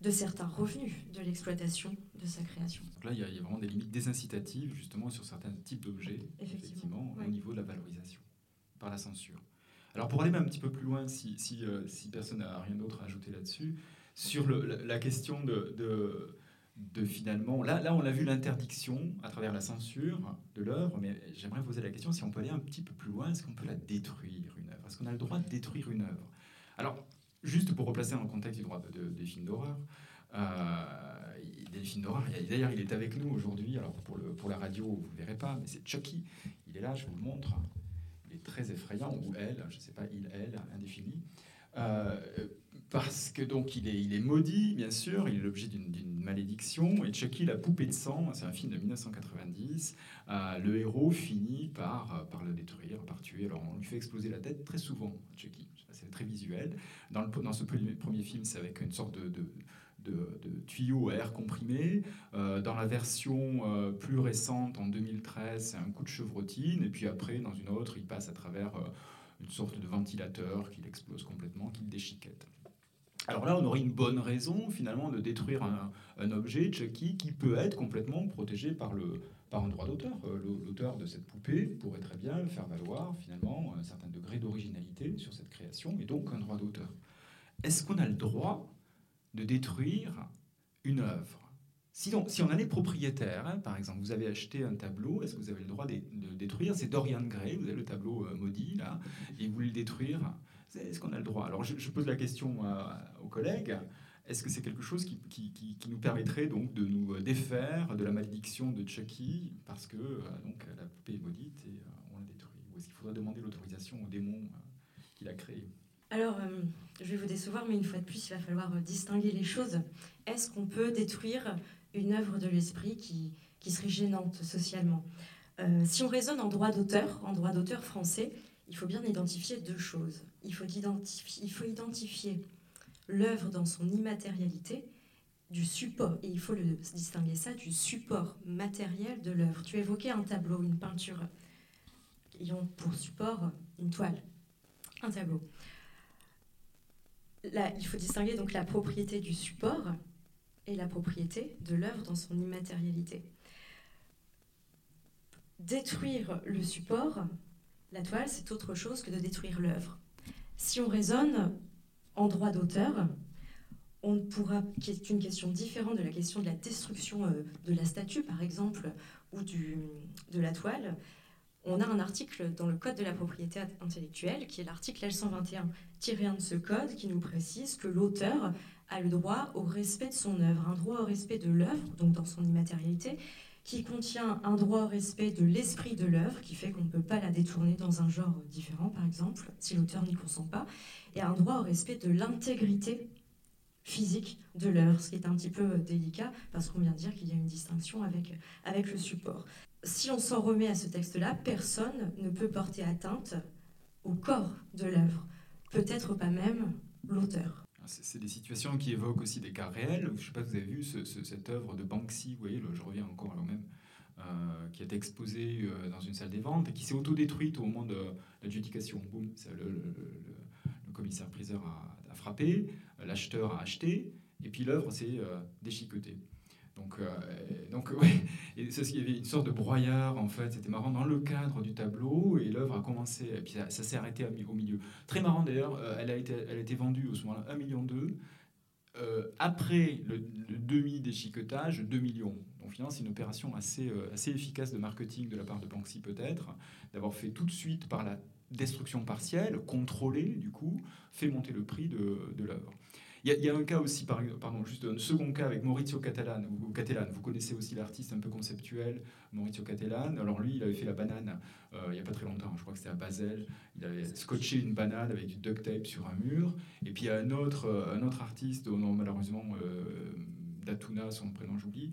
de certains revenus de l'exploitation de sa création. Donc là, il y, a, il y a vraiment des limites désincitatives justement sur certains types d'objets, Effectivement, effectivement, ouais. au niveau de la valorisation, par la censure. Alors pour aller même un petit peu plus loin, si, si, euh, si personne n'a rien d'autre à ajouter là-dessus, sur le- la, la question de, de, de finalement, là, là on a vu l'interdiction à travers la censure de l'œuvre, mais j'aimerais poser la question si on peut aller un petit peu plus loin, est-ce qu'on peut la détruire une œuvre? Est-ce qu'on a le droit de détruire une œuvre? Alors, juste pour replacer dans le contexte du droit de- de- des films d'horreur, euh, des films d'horreur. D'ailleurs, il est avec nous aujourd'hui. Alors pour, la radio, vous ne verrez pas, mais c'est Chucky. Il est là, je vous le montre. Il est très effrayant, ou elle, je ne sais pas, il, elle, indéfini. Euh, parce que donc il est, maudit, bien sûr, il est l'objet d'une malédiction. Et Chucky, la poupée de sang, c'est un film de 1990. Euh, le héros finit par le détruire, par tuer. Alors on lui fait exploser la tête très souvent, Chucky. Très visuel. Dans, le, dans ce premier film, c'est avec une sorte de, de, de, à air comprimé. Euh, dans la version euh, plus récente, en 2013, c'est un coup de chevrotine. Et puis après, dans une autre, il passe à travers euh, une sorte de ventilateur qui l'explose complètement, qui le déchiquette. Alors là, on aurait une bonne raison finalement de détruire un objet, Chucky, qui peut être complètement protégé par, le, par un droit d'auteur. Euh, L'auteur de cette poupée pourrait très bien faire valoir finalement un certain degré d'originalité sur cette création et donc un droit d'auteur. Est-ce qu'on a le droit de détruire une œuvre? Si on, si on en est propriétaire, hein, par exemple, vous avez acheté un tableau, est-ce que vous avez le droit de, détruire? C'est Dorian Gray, vous avez le tableau euh, maudit, là, et vous voulez le détruire. Est-ce qu'on a le droit? Alors, je, pose la question à- aux collègues. Est-ce que c'est quelque chose qui, nous permettrait donc de nous euh, défaire de la malédiction de Chucky parce que euh, la poupée est maudite et euh, on la détruit? Ou est-ce qu'il faudrait demander l'autorisation au démon euh, qui l'a créé? Alors, je vais vous décevoir, mais une fois de plus, il va falloir distinguer les choses. Est-ce qu'on peut détruire une œuvre de l'esprit qui, qui serait gênante socialement? Si on raisonne en droit d'auteur, en droit d'auteur français, il faut bien identifier deux choses. Il faut identifier l'œuvre dans son immatérialité du support, et il faut le distinguer ça du support matériel de l'œuvre. Tu évoquais un tableau, une peinture, ayant pour support une toile, un tableau. Là, il faut distinguer donc la propriété du support et la propriété de l'œuvre dans son immatérialité. Détruire le support, la toile, c'est autre chose que de détruire l'œuvre. Si on raisonne en droit d'auteur, on pourra, qui est une question différente de la question de la destruction euh, de la statue, par exemple, ou du, de la toile, on a un article dans le Code de la propriété intellectuelle, qui est l'article L121-1 de ce code, qui nous précise que l'auteur a le droit au respect de son œuvre, un droit au respect de l'œuvre, donc dans son immatérialité, qui contient un droit au respect de l'esprit de l'œuvre, qui fait qu'on ne peut pas la détourner dans un genre différent, par exemple, si l'auteur n'y consent pas, et un droit au respect de l'intégrité physique de l'œuvre, ce qui est un petit peu délicat, parce qu'on vient de dire qu'il y a une distinction avec, avec le support. Si on s'en remet à ce texte-là, personne ne peut porter atteinte au corps de l'œuvre, peut-être pas même l'auteur. C'est des situations qui évoquent aussi des cas réels. Je ne sais pas si vous avez vu cette œuvre de Banksy, vous voyez, je reviens encore à même, euh, qui est exposée euh, dans une salle des ventes et qui s'est autodétruite au moment de l'adjudication. Boum, le, commissaire-priseur a, frappé, l'acheteur a acheté, et puis l'œuvre s'est euh, déchiquetée. Donc, euh, donc *laughs* ouais, et c'est qu'il y avait une sorte de broyard en fait. C'était marrant dans le cadre du tableau et l'œuvre a commencé. Et puis ça, s'est arrêté au milieu. Très marrant d'ailleurs. Euh, elle a été, elle a été vendue au ce moment-là 1 million. Euh, après le, demi déchiquetage, 2 millions. Donc finalement, c'est une opération assez, assez efficace de marketing de la part de Banksy peut-être, d'avoir fait tout de suite par la destruction partielle, contrôlée du coup, fait monter le prix de, de l'œuvre. Il y, a un cas aussi, pardon, juste un second cas avec Maurizio Catalan. Ou Catalan. Vous connaissez aussi l'artiste un peu conceptuel, Maurizio Catalan. Alors lui, il avait fait la banane euh, il n'y a pas très longtemps, je crois que c'était à Basel. Il avait scotché une banane avec du duct tape sur un mur. Et puis il y a un autre, euh, un autre artiste, dont malheureusement euh, Datuna, son prénom j'oublie,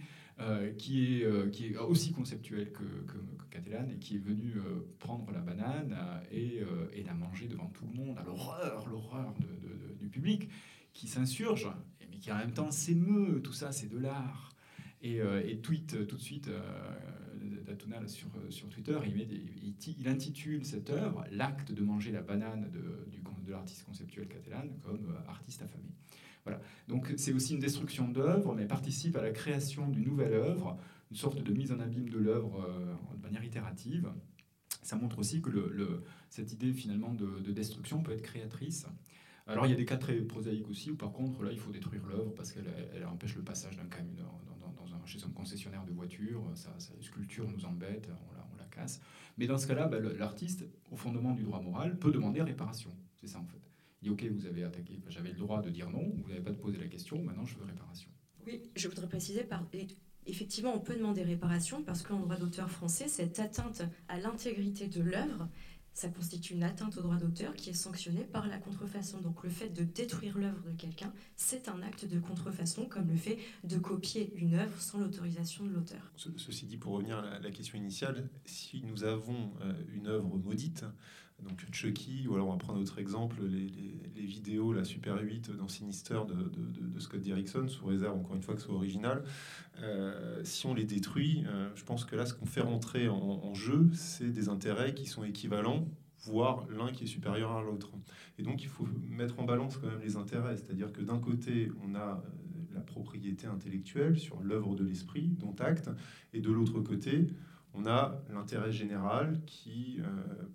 qui, est, aussi conceptuel que, que, Catalan et qui est venu prendre la banane et, la manger devant tout le monde, à l'horreur, l'horreur du public qui s'insurge, mais qui en même temps s'émeut. Tout ça, c'est de l'art. Et, euh, et, tweet euh, tout de suite euh, Datuna sur, sur Twitter, il, met il, intitule cette œuvre L'acte de manger la banane de, l'artiste conceptuel catalan comme artiste affamé. Voilà. Donc c'est aussi une destruction d'œuvre, mais participe à la création d'une nouvelle œuvre, une sorte de mise en abîme de l'œuvre de manière itérative. Ça montre aussi que cette idée finalement de, destruction peut être créatrice. Alors il y a des cas très prosaïques aussi où par contre là il faut détruire l'œuvre parce qu'elle elle empêche le passage d'un camion dans, dans, un, chez un concessionnaire de voitures, sa, sculpture nous embête, on la, on la, casse. Mais dans ce cas-là, bah, l'artiste, au fondement du droit moral, peut demander réparation. C'est ça en fait. Il dit ok, vous avez attaqué, j'avais le droit de dire non, vous n'avez pas de poser la question, maintenant je veux réparation. Oui, je voudrais préciser par effectivement, on peut demander réparation parce qu'en droit d'auteur français, cette atteinte à l'intégrité de l'œuvre ça constitue une atteinte au droit d'auteur qui est sanctionnée par la contrefaçon. Donc le fait de détruire l'œuvre de quelqu'un, c'est un acte de contrefaçon, comme le fait de copier une œuvre sans l'autorisation de l'auteur. ceci dit, pour revenir à la, question initiale, si nous avons euh, une œuvre maudite, donc Chucky, ou alors on va prendre autre exemple, les, vidéos, la Super 8 dans Sinister de, Scott Derrickson, sous réserve encore une fois que ce soit original, euh, si on les détruit, euh, je pense que là ce qu'on fait rentrer en, jeu, c'est des intérêts qui sont équivalents voire l'un qui est supérieur à l'autre. Et donc il faut mettre en balance quand même les intérêts, c'est-à-dire que d'un côté, on a euh, la propriété intellectuelle sur l'œuvre de l'esprit, dont acte, et de l'autre côté, on a l'intérêt général qui euh,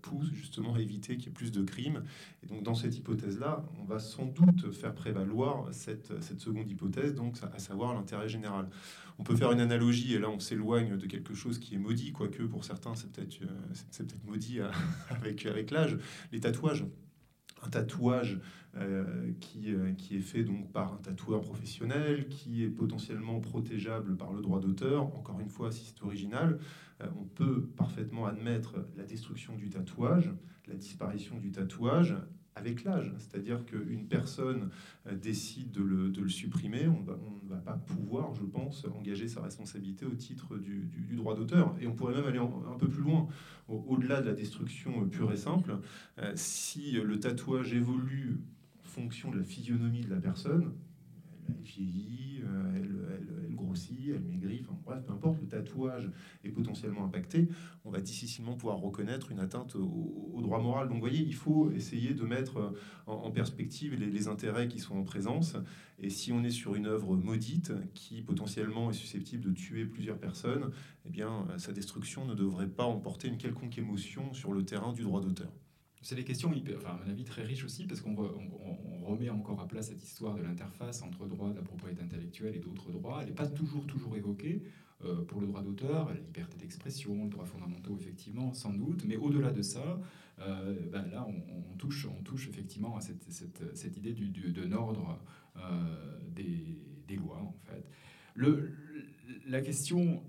pousse justement à éviter qu'il y ait plus de crimes. Et donc dans cette hypothèse-là, on va sans doute faire prévaloir cette, seconde hypothèse, donc à savoir l'intérêt général. On peut faire une analogie, et là on s'éloigne de quelque chose qui est maudit, quoique pour certains c'est peut-être euh, maudit euh, *laughs* avec, avec l'âge, les tatouages un tatouage euh, qui, euh, qui, est fait donc par un tatoueur professionnel, qui est potentiellement protégeable par le droit d'auteur. Encore une fois, si c'est original, euh, on peut parfaitement admettre la destruction du tatouage, la disparition du tatouage avec l'âge. C'est-à-dire qu'une personne euh, décide de le, supprimer, on, ne va pas pouvoir, je pense, engager sa responsabilité au titre du, droit d'auteur. Et on pourrait même aller un peu plus loin, au-delà de la destruction euh, pure et simple. Euh, si le tatouage évolue en fonction de la physionomie de la personne, elle vieillit, elle, elle, grossit, elle maigrit, enfin bref, peu importe, le tatouage est potentiellement impacté, on va difficilement pouvoir reconnaître une atteinte au, droit moral. Donc vous voyez, il faut essayer de mettre en, perspective les, intérêts qui sont en présence. Et si on est sur une œuvre maudite qui potentiellement est susceptible de tuer plusieurs personnes, eh bien sa destruction ne devrait pas emporter une quelconque émotion sur le terrain du droit d'auteur. C'est des questions, enfin, à mon avis, très riches aussi, parce qu'on remet encore à plat cette histoire de l'interface entre droit de la propriété intellectuelle et d'autres droits. Elle n'est pas toujours, toujours évoquée. euh, pour le droit d'auteur, la liberté d'expression, le droit fondamentaux, effectivement, sans doute. Mais au-delà de ça, euh, ben là, on, touche, on touche effectivement à cette, cette, idée du, du, d'un ordre euh, des, des, lois, en fait. Le, la question,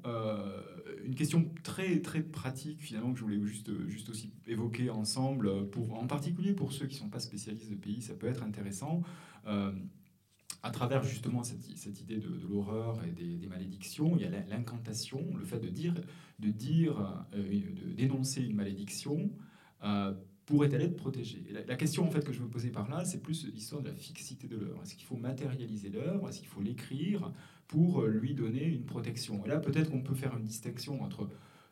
une question très très pratique finalement que je voulais juste, juste aussi évoquer ensemble, pour, en particulier pour ceux qui ne sont pas spécialistes de pays, ça peut être intéressant. Euh, à travers justement cette, cette idée de, l'horreur et des, malédictions, il y a l'incantation, le fait de dire, de dire, euh, dénoncer une malédiction. Euh, pourrait-elle être protégée? La, question en fait que je veux poser par là, c'est plus l'histoire de la fixité de l'œuvre. Est-ce qu'il faut matérialiser l'œuvre? Est-ce qu'il faut l'écrire? Pour lui donner une protection Et là, peut-être qu'on peut faire une distinction entre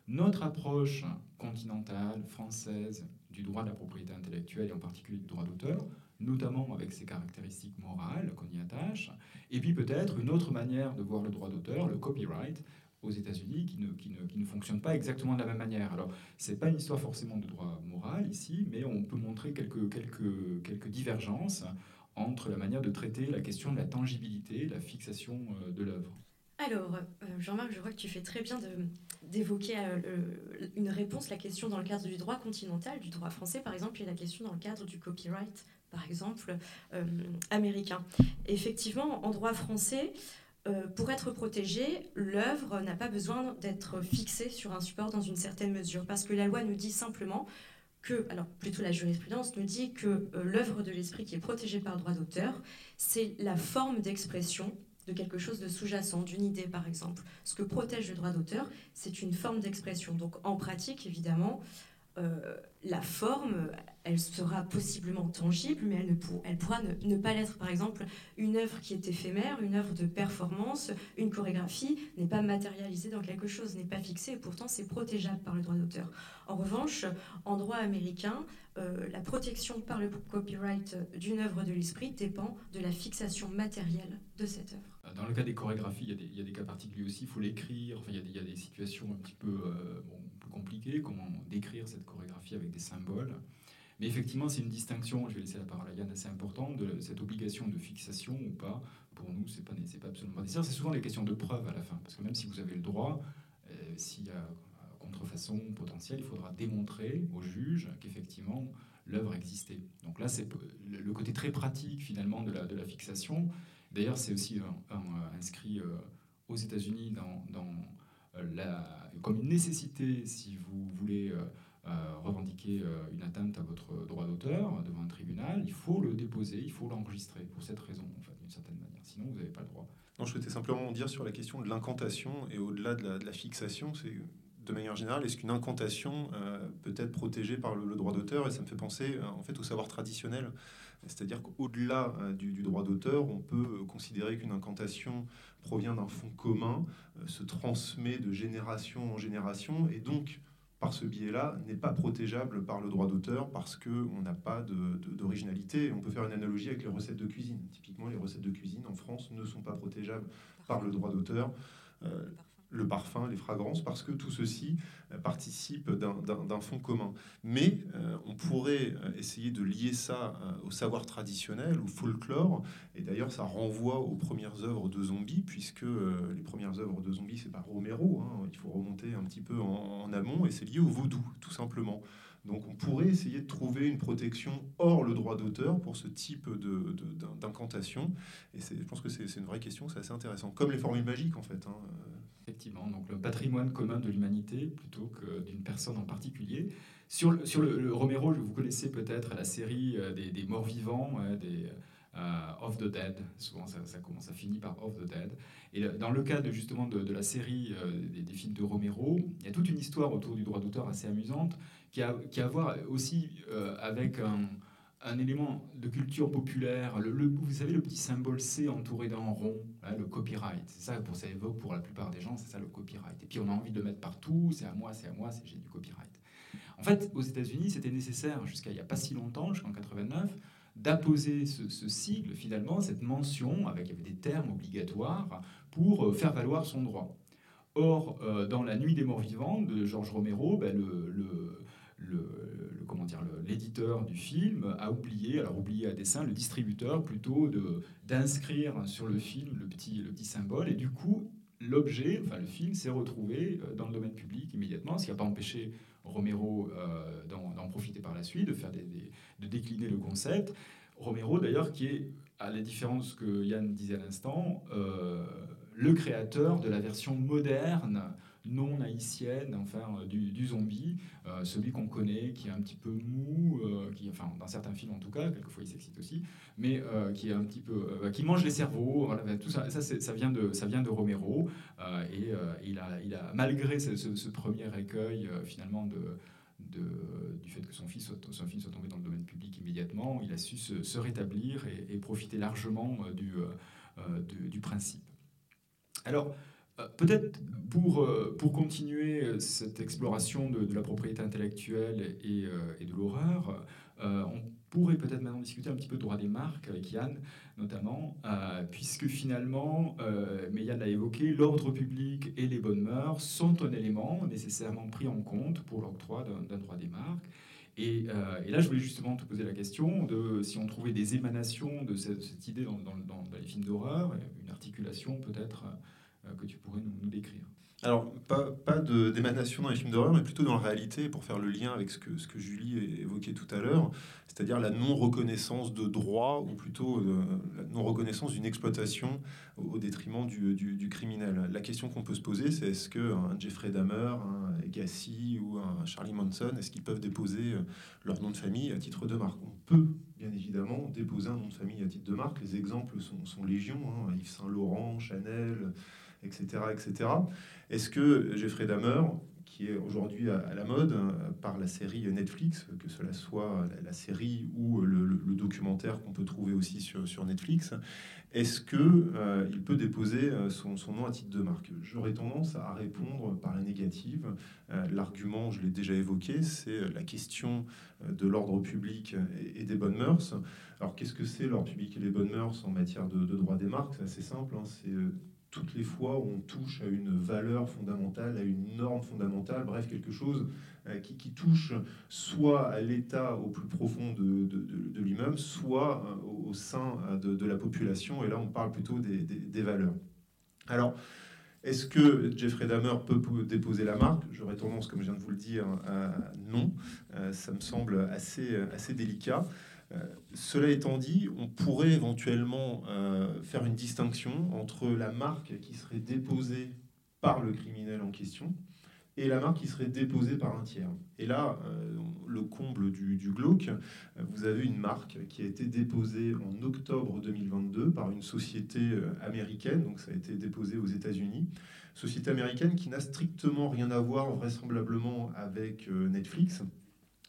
notre approche continentale, française, du droit de la propriété intellectuelle et en particulier du droit d'auteur, notamment avec ses caractéristiques morales qu'on y attache, et puis peut-être une autre manière de voir le droit d'auteur, le copyright, aux États-Unis, qui ne, fonctionne pas exactement de la même manière. Alors, ce n'est pas une histoire forcément de droit moral ici, mais on peut montrer quelques divergences entre la manière de traiter la question de la tangibilité, la fixation euh, de l'œuvre. Alors, euh, Jean-Marc, je crois que tu fais très bien d'évoquer euh, une réponse, la question dans le cadre du droit continental, du droit français par exemple, et la question dans le cadre du copyright, par exemple, américain. Effectivement, en droit français, pour être protégée, l'œuvre n'a pas besoin d'être fixée sur un support dans une certaine mesure, parce que la loi nous dit simplement que, alors plutôt la jurisprudence nous dit que euh, l'œuvre de l'esprit qui est protégée par le droit d'auteur, c'est la forme d'expression de quelque chose de sous-jacent, d'une idée par exemple. Ce que protège le droit d'auteur, c'est une forme d'expression. Donc en pratique, évidemment, euh, la forme, elle sera possiblement tangible, mais elle, ne pourra ne, pas l'être. Par exemple, une œuvre qui est éphémère, une œuvre de performance, une chorégraphie n'est pas matérialisée dans quelque chose, n'est pas fixée, et pourtant c'est protégeable par le droit d'auteur. En revanche, en droit américain, euh, la protection par le copyright d'une œuvre de l'esprit dépend de la fixation matérielle de cette œuvre. Dans le cas des chorégraphies, il y a des, cas particuliers aussi, il faut l'écrire, enfin, il, y a des, situations un petit peu, euh, compliquées, comment décrire cette chorégraphie avec des symboles. Mais effectivement, c'est une distinction, je vais laisser la parole à Yann, assez importante, de cette obligation de fixation ou pas. Pour nous, c'est pas, pas absolument nécessaire. C'est souvent les questions de preuve à la fin, parce que même si vous avez le droit, euh, s'il y a contrefaçon potentielle, il faudra démontrer au juge qu'effectivement l'œuvre existait. Donc là, c'est le côté très pratique finalement de la, de la fixation. D'ailleurs, c'est aussi un, inscrit euh, aux États-Unis dans, dans euh, la, comme une nécessité si vous voulez euh, euh, revendiquer euh, une atteinte à votre droit d'auteur devant un tribunal, il faut le déposer, il faut l'enregistrer pour cette raison, en fait, d'une certaine manière. Sinon, vous n'avez pas le droit. Non, je souhaitais simplement dire sur la question de l'incantation et au-delà de la, fixation, c'est de manière générale, est-ce qu'une incantation euh, peut être protégée par le, droit d'auteur? Et ça me fait penser euh, en fait au savoir traditionnel. C'est-à-dire qu'au-delà euh, du, droit d'auteur, on peut considérer qu'une incantation provient d'un fond commun, euh, se transmet de génération en génération, et donc par ce biais-là, n'est pas protégeable par le droit d'auteur parce qu'on n'a pas d'originalité. On peut faire une analogie avec les recettes de cuisine. Typiquement, les recettes de cuisine en France ne sont pas protégeables par le droit d'auteur. Euh, le parfum, les fragrances, parce que tout ceci participe d'un fond commun. Mais euh, on pourrait essayer de lier ça euh, au savoir traditionnel, au folklore, et d'ailleurs ça renvoie aux premières œuvres de zombies, puisque euh, les premières œuvres de zombies, c'est pas Romero, hein, il faut remonter un petit peu en, en amont, et c'est lié au vaudou, tout simplement. Donc on pourrait essayer de trouver une protection hors le droit d'auteur pour ce type d'incantation. Et je pense que c'est une vraie question, c'est assez intéressant. Comme les formules magiques en fait. Hein. Effectivement, donc le patrimoine commun de l'humanité plutôt que d'une personne en particulier. Sur le, sur le, Romero, vous connaissez peut-être la série euh, des, morts vivants, euh, des uh, Of the Dead. Souvent, ça, commence, finit par Of the Dead. Et dans le cas de, justement de, de la série euh, des, films de Romero, il y a toute une histoire autour du droit d'auteur assez amusante qui a, à voir aussi euh, avec un, élément de culture populaire. Le, vous savez, le petit symbole C entouré d'un rond, le copyright. C'est ça pour ça évoque pour la plupart des gens, c'est ça le copyright. Et puis on a envie de le mettre partout, c'est à moi, c'est à moi, j'ai du copyright. En fait, aux États-Unis, c'était nécessaire jusqu'à il n'y a pas si longtemps, jusqu'en 89 d'apposer ce, sigle, finalement, cette mention, avec des termes obligatoires, pour euh, faire valoir son droit. Or, euh, dans La Nuit des Morts Vivants de Georges Romero, ben, le, le, comment dire, l'éditeur du film a oublié, alors oublié à dessein, le distributeur plutôt d'inscrire sur le film le petit, le petit symbole, et du coup, l'objet, enfin le film, s'est retrouvé dans le domaine public immédiatement, ce qui n'a pas empêché Romero d'en profiter par la suite, de, faire de décliner le concept. Romero, d'ailleurs, qui est, à la différence que Yann disait à l'instant, le créateur de la version moderne non haïtienne, enfin, euh, du, zombie, euh, celui qu'on connaît, qui est un petit peu mou, euh, qui, enfin, dans certains films en tout cas, quelquefois il s'excite aussi, mais qui est un petit peu, qui mange les cerveaux, ben, tout ça, ça, vient de, ça vient de Romero, et il, a, il a, malgré ce, premier écueil, finalement, de, de, du fait que son, fils film soit tombé dans le domaine public immédiatement, il a su se, rétablir et, profiter largement du, du principe. Alors, peut-être pour, euh, pour continuer euh, cette exploration de, la propriété intellectuelle et, de l'horreur, on pourrait peut-être maintenant discuter un petit peu de droit des marques avec Yann notamment, puisque finalement, mais Yann l'a évoqué, l'ordre public et les bonnes mœurs sont un élément nécessairement pris en compte pour l'octroi d'un droit des marques. Et, là, je voulais justement te poser la question de si on trouvait des émanations de cette, idée dans, les films d'horreur, une articulation peut-être euh, que tu pourrais nous, décrire alors, pas, pas d'émanation dans les films d'horreur, mais plutôt dans la réalité, pour faire le lien avec ce que, ce que Julie évoquait tout à l'heure, c'est-à-dire la non-reconnaissance de droit, ou plutôt euh, la non-reconnaissance d'une exploitation au, détriment du, du, criminel. La question qu'on peut se poser, c'est est-ce qu'un Jeffrey Dahmer, un Gassi ou un Charlie Manson, est-ce qu'ils peuvent déposer euh, leur nom de famille à titre de marque? On peut, bien évidemment, déposer un nom de famille à titre de marque. Les exemples sont, sont légion, hein. Yves Saint-Laurent, Chanel etc. Est-ce que Jeffrey Dahmer, qui est aujourd'hui à, la mode hein, par la série Netflix, que cela soit la, série ou le, documentaire qu'on peut trouver aussi sur, sur Netflix, est-ce qu'il euh, il peut déposer euh, son, son, nom à titre de marque? J'aurais tendance à répondre par la négative. Euh, l'argument, je l'ai déjà évoqué, c'est la question de l'ordre public et, des bonnes mœurs. Alors qu'est-ce que c'est l'ordre public et les bonnes mœurs en matière de, droit des marques? C'est assez simple, hein. c'est toutes les fois où on touche à une valeur fondamentale, à une norme fondamentale, bref, quelque chose euh, qui, touche soit à l'état au plus profond de, de, lui-même, soit euh, au, sein euh, de, la population, et là on parle plutôt des, valeurs. Alors, est-ce que Jeffrey Dahmer peut déposer la marque? J'aurais tendance, comme je viens de vous le dire, à non. ça me semble assez, assez délicat. Euh, cela étant dit, on pourrait éventuellement euh, faire une distinction entre la marque qui serait déposée par le criminel en question et la marque qui serait déposée par un tiers. Et là, euh, le comble du, du, glauque, vous avez une marque qui a été déposée en octobre 2022 par une société américaine, donc ça a été déposé aux États-Unis, société américaine qui n'a strictement rien à voir vraisemblablement avec Netflix.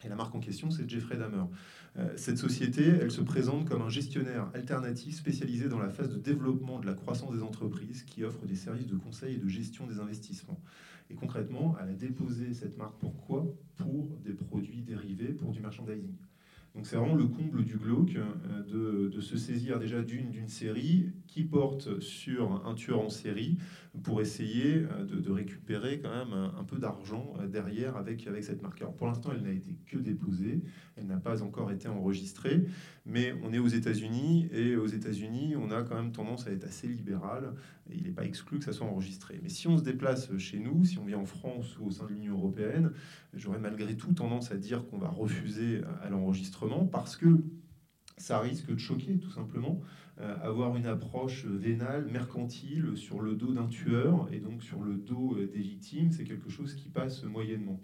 Et la marque en question, c'est Jeffrey Dahmer. Euh, cette société, elle se présente comme un gestionnaire alternatif spécialisé dans la phase de développement de la croissance des entreprises qui offre des services de conseil et de gestion des investissements. Et concrètement, elle a déposé cette marque pourquoi Pour des produits dérivés, pour du merchandising. Donc c'est vraiment le comble du glauque euh, de, se saisir déjà d'une série qui porte sur un tueur en série pour essayer euh, de, récupérer quand même un, peu d'argent euh, derrière avec, cette marque. Alors pour l'instant, elle n'a été que déposée, elle n'a pas encore été enregistrée, mais on est aux États-Unis et aux États-Unis, on a quand même tendance à être assez libéral il n'est pas exclu que ça soit enregistré. Mais si on se déplace chez nous, si on vient en France ou au sein de l'Union européenne, j'aurais malgré tout tendance à dire qu'on va refuser à l'enregistrement parce que ça risque de choquer tout simplement. Euh, avoir une approche vénale, mercantile sur le dos d'un tueur et donc sur le dos euh, des victimes, c'est quelque chose qui passe moyennement.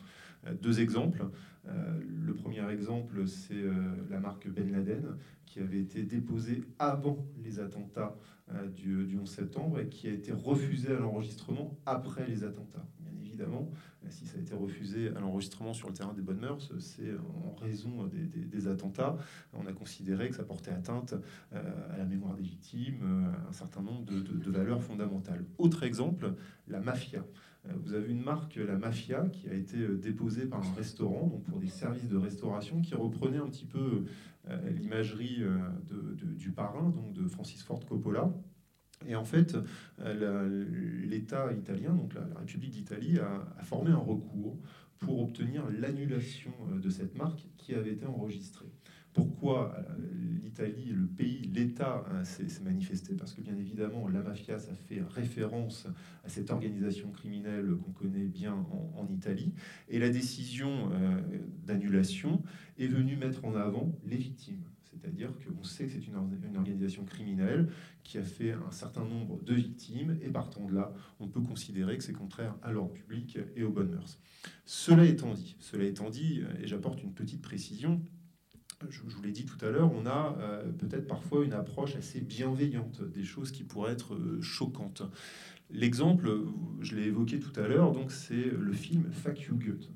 Euh, deux exemples. le premier exemple, c'est la marque Ben Laden, qui avait été déposée avant les attentats du, du 11 septembre et qui a été refusée à l'enregistrement après les attentats évidemment, si ça a été refusé à l'enregistrement sur le terrain des bonnes mœurs, c'est en raison des, attentats. On a considéré que ça portait atteinte euh, à la mémoire des victimes, euh, à un certain nombre de, valeurs fondamentales. Autre exemple, la mafia. Euh, vous avez une marque, la Mafia, qui a été déposée par un restaurant, pour des services de restauration, qui reprenait un petit peu l'imagerie du parrain, donc de Francis Ford Coppola. Et en fait, euh, l'État italien, donc la, République d'Italie, a, formé un recours pour obtenir l'annulation euh, de cette marque qui avait été enregistrée. Pourquoi l'Italie, le pays, l'État hein, s'est manifesté Parce que bien évidemment, la mafia, ça fait référence à cette organisation criminelle qu'on connaît bien en, Italie. Et la décision d'annulation est venue mettre en avant les victimes. C'est-à-dire qu'on sait que c'est une, organisation criminelle qui a fait un certain nombre de victimes, et partant de là, on peut considérer que c'est contraire à l'ordre public et aux bonnes mœurs. Cela étant dit, cela étant dit, et j'apporte une petite précision, je, vous l'ai dit tout à l'heure, on a euh, peut-être parfois une approche assez bienveillante des choses qui pourraient être euh, choquantes. L'exemple, je l'ai évoqué tout à l'heure, donc c'est le film Fuck You Goethe.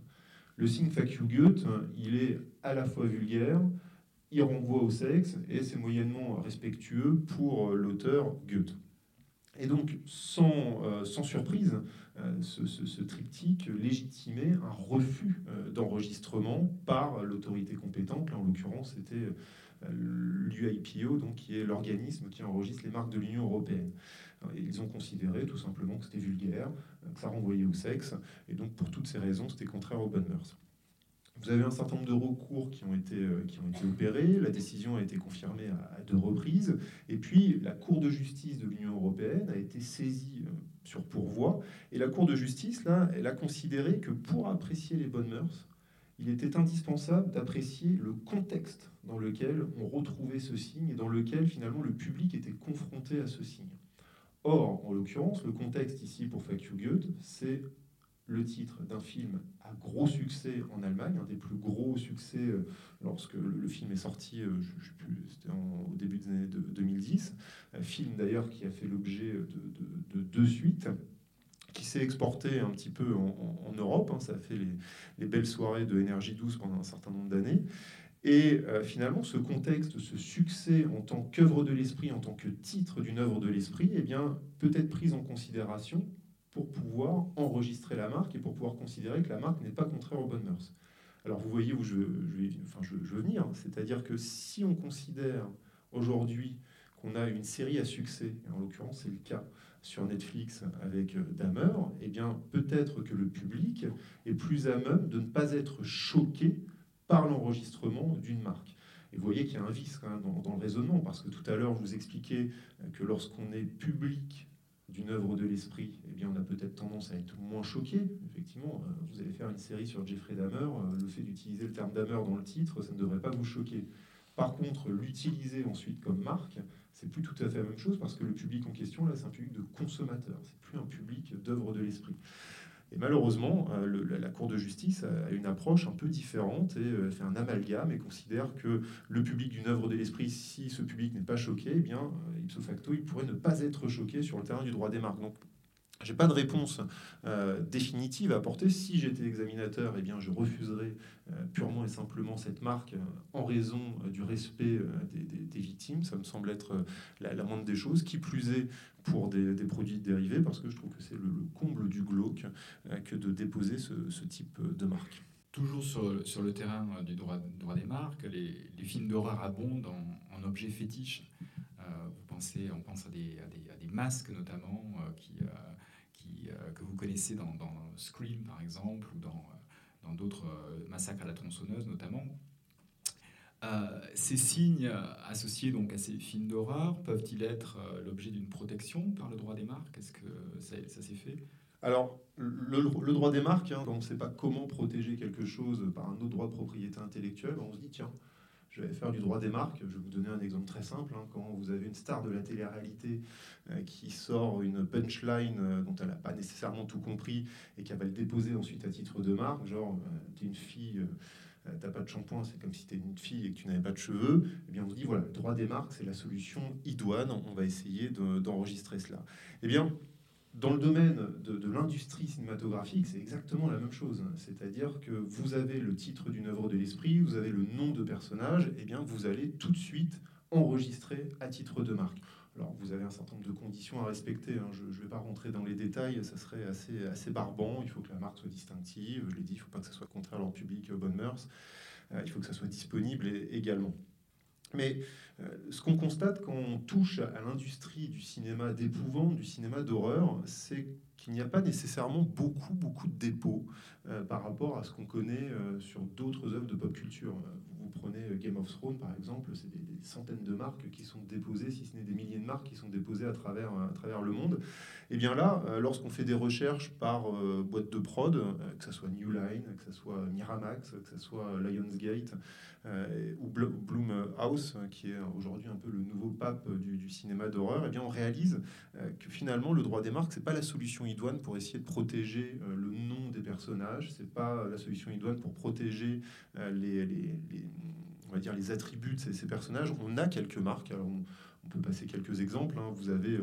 Le signe Fuck You Goethe, il est à la fois vulgaire, il renvoie au sexe et c'est moyennement respectueux pour euh, l'auteur Goethe. Et donc, sans, euh, surprise, euh, ce, triptyque légitimait un refus d'enregistrement par l'autorité compétente. Là, en l'occurrence, c'était l'UIPO, donc qui est l'organisme qui enregistre les marques de l'Union européenne. ils ont considéré tout simplement que c'était vulgaire, que ça renvoyait au sexe, et donc pour toutes ces raisons, c'était contraire aux bonnes mœurs. Vous avez un certain nombre de recours qui ont été, euh, qui ont été opérés. La décision a été confirmée à, deux reprises. Et puis, la Cour de justice de l'Union européenne a été saisie euh, sur pourvoi. Et la Cour de justice, là, elle a considéré que pour apprécier les bonnes mœurs, il était indispensable d'apprécier le contexte dans lequel on retrouvait ce signe et dans lequel finalement le public était confronté à ce signe. Or, en l'occurrence, le contexte ici pour Fuck You Goethe, c'est le titre d'un film à gros succès en Allemagne, un des plus gros succès euh, lorsque le, film est sorti, euh, je, c'était au début des années 2010. Un film d'ailleurs qui a fait l'objet de, deux suites qui s'est exporté un petit peu en, Europe. Hein. ça a fait les, belles soirées de Énergie douce pendant un certain nombre d'années. Et euh, finalement, ce contexte, ce succès en tant qu'œuvre de l'esprit, en tant que titre d'une œuvre de l'esprit, eh bien, peut être pris en considération pour pouvoir enregistrer la marque et pour pouvoir considérer que la marque n'est pas contraire aux bonnes mœurs. Alors vous voyez où je, enfin, je, veux venir, c'est-à-dire que si on considère aujourd'hui qu'on a une série à succès, et en l'occurrence c'est le cas sur Netflix avec euh, Dahmer, eh bien peut-être que le public est plus à même de ne pas être choqué par l'enregistrement d'une marque. Et vous voyez qu'il y a un vice dans, dans, le raisonnement, parce que tout à l'heure je vous expliquais que lorsqu'on est public d'une œuvre de l'esprit, eh bien, on a peut-être tendance à être moins choqué. Effectivement, euh, vous allez faire une série sur Jeffrey Dahmer, euh, le fait d'utiliser le terme Dahmer dans le titre, ça ne devrait pas vous choquer. Par contre, l'utiliser ensuite comme marque, c'est plus tout à fait la même chose parce que le public en question, là, c'est un public de consommateurs, c'est plus un public d'œuvre de l'esprit. Et malheureusement, euh, la Cour de justice a une approche un peu différente et euh, fait un amalgame et considère que le public d'une œuvre de l'esprit, si ce public n'est pas choqué, eh bien, euh, ipso facto, il pourrait ne pas être choqué sur le terrain du droit des marques. J'ai pas de réponse définitive à apporter. Si j'étais examinateur, eh bien, je refuserais purement et simplement cette marque en raison du respect des, victimes. Ça me semble être la, moindre des choses. Qui plus est, pour des, produits dérivés parce que je trouve que c'est le, comble du glauque euh, que de déposer ce, type de marque. Toujours sur, sur, le terrain euh, du droit, droit des marques, les, films d'horreur abondent en, objets fétiches. Euh, vous pensez, on pense à des, à des, masques notamment qui, qui, que vous connaissez dans, Scream par exemple ou dans, dans d'autres massacres à la tronçonneuse notamment. Euh, ces signes associés donc à ces films d'horreur peuvent-ils être euh, l'objet d'une protection par le droit des marques? Est-ce que ça, s'est fait? Alors, le, droit des marques, hein, quand on ne sait pas comment protéger quelque chose par un autre droit de propriété intellectuelle, on se dit, tiens, je vais faire du droit des marques. Je vais vous donner un exemple très simple. Hein. quand vous avez une star de la télé-réalité euh, qui sort une punchline dont elle n'a pas nécessairement tout compris et qui va le déposer ensuite à titre de marque, genre, tu es une fille euh, t'as pas de shampoing, c'est comme si tu une fille et que tu n'avais pas de cheveux, eh bien on se dit voilà, le droit des marques, c'est la solution idoine, on va essayer d'enregistrer cela. Eh bien, dans le domaine de, l'industrie cinématographique, c'est exactement la même chose. C'est-à-dire que vous avez le titre d'une œuvre de l'esprit, vous avez le nom de personnage, et eh bien vous allez tout de suite enregistrer à titre de marque. Alors, vous avez un certain nombre de conditions à respecter. Hein. Je ne vais pas rentrer dans les détails, ça serait assez, assez barbant. Il faut que la marque soit distinctive. Je l'ai dit, il ne faut pas que ça soit contraire à leur public, aux bonnes mœurs. Euh, il faut que ça soit disponible également. Mais euh, ce qu'on constate quand on touche à l'industrie du cinéma d'épouvante, du cinéma d'horreur, c'est qu'il n'y a pas nécessairement beaucoup, beaucoup de dépôts euh, par rapport à ce qu'on connaît euh, sur d'autres œuvres de pop culture. Prenez Game of Thrones, par exemple, c'est des, centaines de marques qui sont déposées, si ce n'est des milliers de marques qui sont déposées à travers, à travers le monde. Et bien là, lorsqu'on fait des recherches par boîte de prod, que ce soit New Line, que ce soit Miramax, que ce soit Lionsgate, euh, ou Blumhouse, qui est aujourd'hui un peu le nouveau pape du, cinéma d'horreur, et eh bien on réalise euh, que finalement le droit des marques c'est pas la solution idoine pour essayer de protéger euh, le nom des personnages, c'est pas la solution idoine pour protéger les, on va dire les attributs de ces, personnages. On a quelques marques, alors on, peut passer quelques exemples. Hein. Vous avez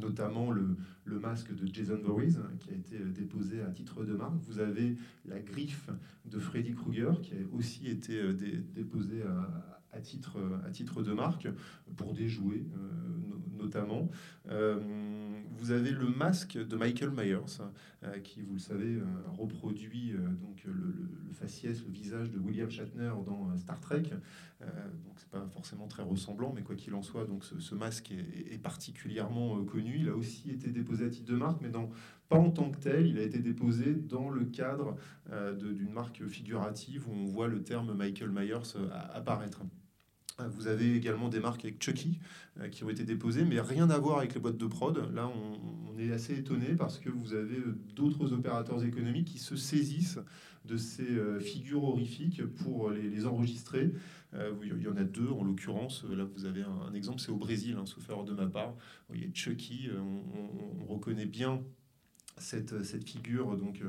notamment le, le, masque de Jason Voorhees, hein, qui a été euh, déposé à titre de marque. Vous avez la griffe de Freddy Krueger, qui a aussi été euh, déposée à, à, titre, à titre de marque, pour des jouets euh, notamment. vous avez le masque de Michael Myers, qui, vous le savez, reproduit donc le, faciès, le visage de William Shatner dans Star Trek. donc c'est pas forcément très ressemblant, mais quoi qu'il en soit, donc ce, masque est, particulièrement connu. Il a aussi été déposé à titre de marque, mais pas en tant que tel. Il a été déposé dans le cadre euh, d'une marque figurative où on voit le terme Michael Myers euh, apparaître. Euh, vous avez également des marques avec Chucky qui ont été déposées, mais rien à voir avec les boîtes de prod. Là, on, est assez étonné parce que vous avez d'autres opérateurs économiques qui se saisissent de ces figures horrifiques pour les, enregistrer. il y en a deux en l'occurrence. Là, vous avez un, exemple, c'est au Brésil, hein, sauf de ma part. Vous voyez Chucky, on reconnaît bien cette, cette, figure donc, euh,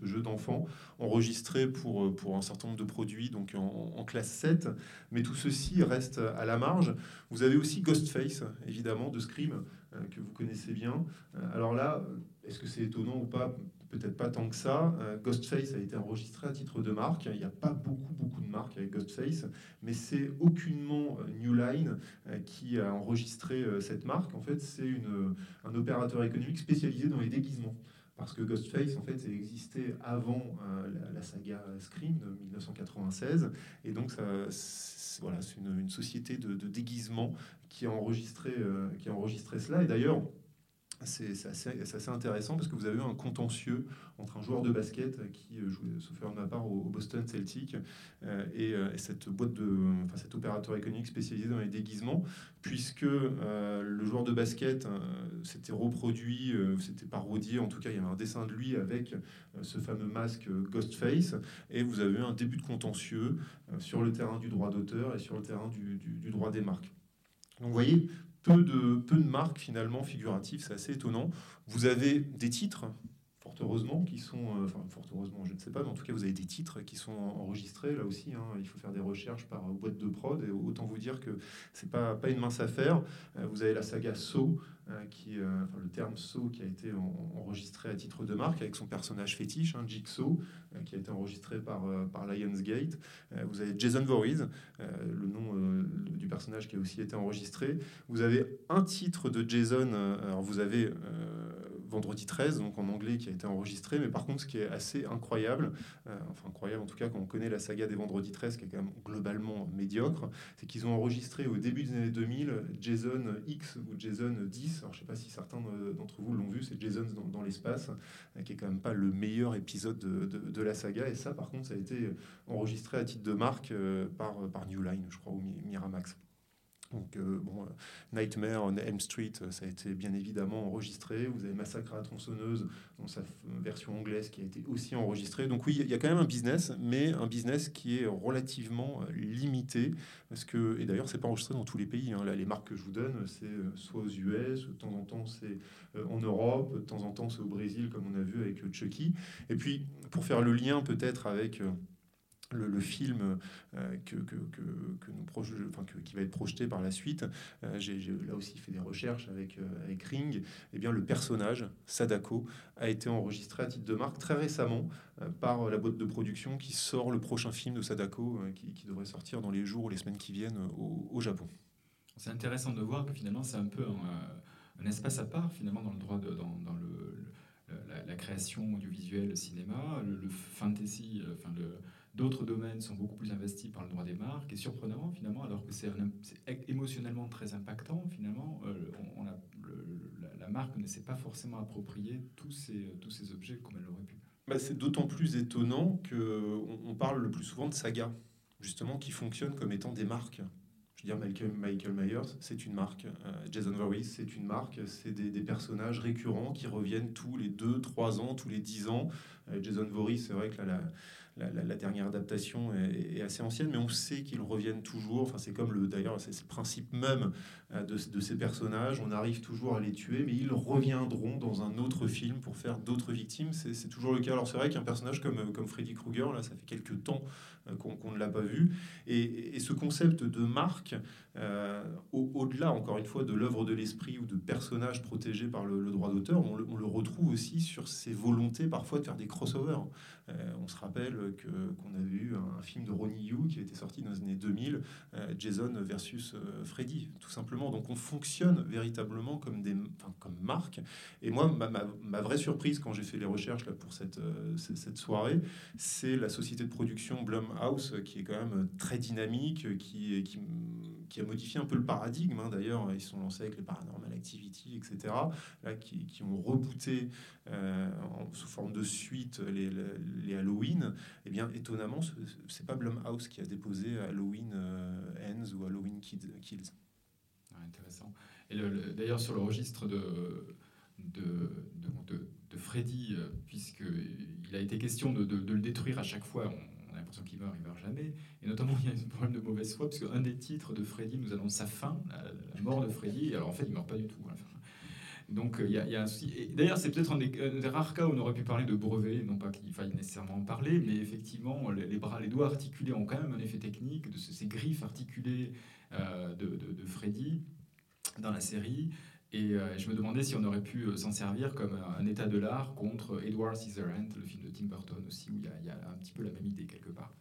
de, jeu d'enfant, enregistré pour, pour un certain nombre de produits donc en, classe 7, mais tout ceci reste à la marge. Vous avez aussi Ghostface, évidemment, de Scream, euh, que vous connaissez bien. Euh, alors là, est-ce que c'est étonnant ou pas? Peut-être pas tant que ça. Euh, Ghostface a été enregistré à titre de marque. Il n'y a pas beaucoup, beaucoup de marques avec Ghostface, mais c'est aucunement euh, New Line euh, qui a enregistré cette marque. En fait, c'est un opérateur économique spécialisé dans les déguisements. Parce que Ghostface, en fait, existait avant la, saga Scream de 1996. Et donc, ça, voilà, c'est une, une, société de, de, déguisement qui a enregistré, qui a enregistré cela. Et d'ailleurs, c'est assez, intéressant parce que vous avez eu un contentieux entre un joueur de basket qui euh, jouait, sauf faire de ma part, au, Boston Celtic euh, et, euh, et, cette boîte de, enfin cet opérateur économique spécialisé dans les déguisements, puisque le joueur de basket s'était reproduit, s'était parodié, en tout cas il y avait un dessin de lui avec ce fameux masque Ghostface, et vous avez eu un début de contentieux sur le terrain du droit d'auteur et sur le terrain du, du, du droit des marques. Donc vous voyez, peu de, marques finalement figuratives, c'est assez étonnant. Vous avez des titres, fort heureusement, qui sont, euh, enfin fort heureusement, je ne sais pas, mais en tout cas vous avez des titres qui sont enregistrés là aussi. Hein, il faut faire des recherches par boîte de prod, et autant vous dire que c'est pas pas une mince affaire. Euh, vous avez la saga So, qui, euh, enfin, le terme So qui a été en, enregistré à titre de marque avec son personnage fétiche, hein, Jigsaw, euh, qui a été enregistré par, par Lionsgate. vous avez Jason Voorhees, le nom du personnage qui a aussi été enregistré. Vous avez un titre de Jason, alors vous avez vendredi 13, donc en anglais, qui a été enregistré. Mais par contre, ce qui est assez incroyable, euh, enfin incroyable en tout cas quand on connaît la saga des vendredis 13, qui est quand même globalement médiocre, c'est qu'ils ont enregistré au début des années 2000 Jason X ou Jason 10. Alors je sais pas si certains d'entre vous l'ont vu, c'est Jason dans, l'espace, euh, qui est quand même pas le meilleur épisode de, de, de, la saga. Et ça, par contre, ça a été enregistré à titre de marque euh, par, par New Line, je crois, ou Miramax. Donc, euh, bon, Nightmare on Elm Street, ça a été bien évidemment enregistré. Vous avez Massacre à la tronçonneuse dans sa version anglaise qui a été aussi enregistrée. Donc, oui, il y a quand même un business, mais un business qui est relativement euh, limité. Parce que, et d'ailleurs, c'est pas enregistré dans tous les pays. Hein. Là, les marques que je vous donne, c'est euh, soit aux US, de temps en temps, c'est en Europe, de temps en temps, c'est au Brésil, comme on a vu avec Chucky. Et puis, pour faire le lien peut-être avec le, film euh, que, que, que, que, qui va être projeté par la suite, euh, j'ai là aussi fait des recherches avec, euh, avec Ring, et eh bien le personnage, Sadako, a été enregistré à titre de marque très récemment par la boîte de production qui sort le prochain film de Sadako, qui, devrait sortir dans les jours ou les semaines qui viennent au, au Japon. C'est intéressant de voir que finalement c'est un peu un, espace à part finalement dans le droit dans, dans le, la, création audiovisuelle, le cinéma, le, fantasy, enfin D'autres domaines sont beaucoup plus investis par le droit des marques et surprenant finalement, alors que c'est émotionnellement très impactant finalement, euh, on, a la, la, marque ne s'est pas forcément approprié tous ces, tous ces objets comme elle l'aurait pu. Bah, c'est d'autant plus étonnant qu'on on parle le plus souvent de sagas, justement, qui fonctionnent comme étant des marques. Je veux dire, Michael, Michael Myers, c'est une marque. Euh, Jason Voorhees, c'est une marque. C'est des, personnages récurrents qui reviennent tous les 2, 3 ans, tous les 10 ans. Euh, Jason Voorhees, c'est vrai que là, la, dernière adaptation est, assez ancienne, mais on sait qu'ils reviennent toujours. Enfin, c'est comme le, d'ailleurs, c'est le principe même de, de, ces personnages. On arrive toujours à les tuer, mais ils reviendront dans un autre film pour faire d'autres victimes. C'est toujours le cas. Alors, c'est vrai qu'un personnage comme, Freddy Krueger, là, ça fait quelques temps euh, qu'on qu ne l'a pas vu. Et, ce concept de marque, euh, au-delà, au encore une fois, de l'œuvre de l'esprit ou de personnages protégés par le, droit d'auteur, on, le retrouve aussi sur ses volontés parfois de faire des crossovers. Euh, on se rappelle qu'on avait eu un film de Ronnie Yu qui était sorti dans les années 2000, euh, Jason versus euh, Freddy, tout simplement. Donc on fonctionne véritablement comme, des, enfin, comme marque. Et moi, ma, vraie surprise quand j'ai fait les recherches là, pour cette, cette soirée, c'est la société de production Blumhouse qui est quand même très dynamique, qui, qui a modifié un peu le paradigme. Hein. D'ailleurs, ils sont lancés avec les Paranormal Activity, etc., là, qui, qui ont rebooté euh, sous forme de suite les, les, Halloween. Eh bien, étonnamment, c'est pas Blumhouse qui a déposé Halloween euh, Ends ou Halloween Kids. Et d'ailleurs, sur le registre de, de, de, de, de Freddy, euh, puisqu'il a été question de, le détruire à chaque fois, on, a l'impression qu'il meurt, il meurt jamais. Et notamment, il y a un problème de mauvaise foi, parce qu'un des titres de Freddy nous annonce sa fin, la, mort de Freddy, alors en fait, il meurt pas du tout. Enfin, donc il y, a, un D'ailleurs, c'est peut-être un, des, rares cas où on aurait pu parler de brevet, non pas qu'il faille nécessairement en parler, mais effectivement, les, bras, les doigts articulés ont quand même un effet technique de ce, ces griffes articulées euh, de, Freddy dans la série. Et euh, je me demandais si on aurait pu euh, s'en servir comme un, un état de l'art contre Edward Scissorhands, le film de Tim Burton aussi, où il y, a un petit peu la même idée quelque part.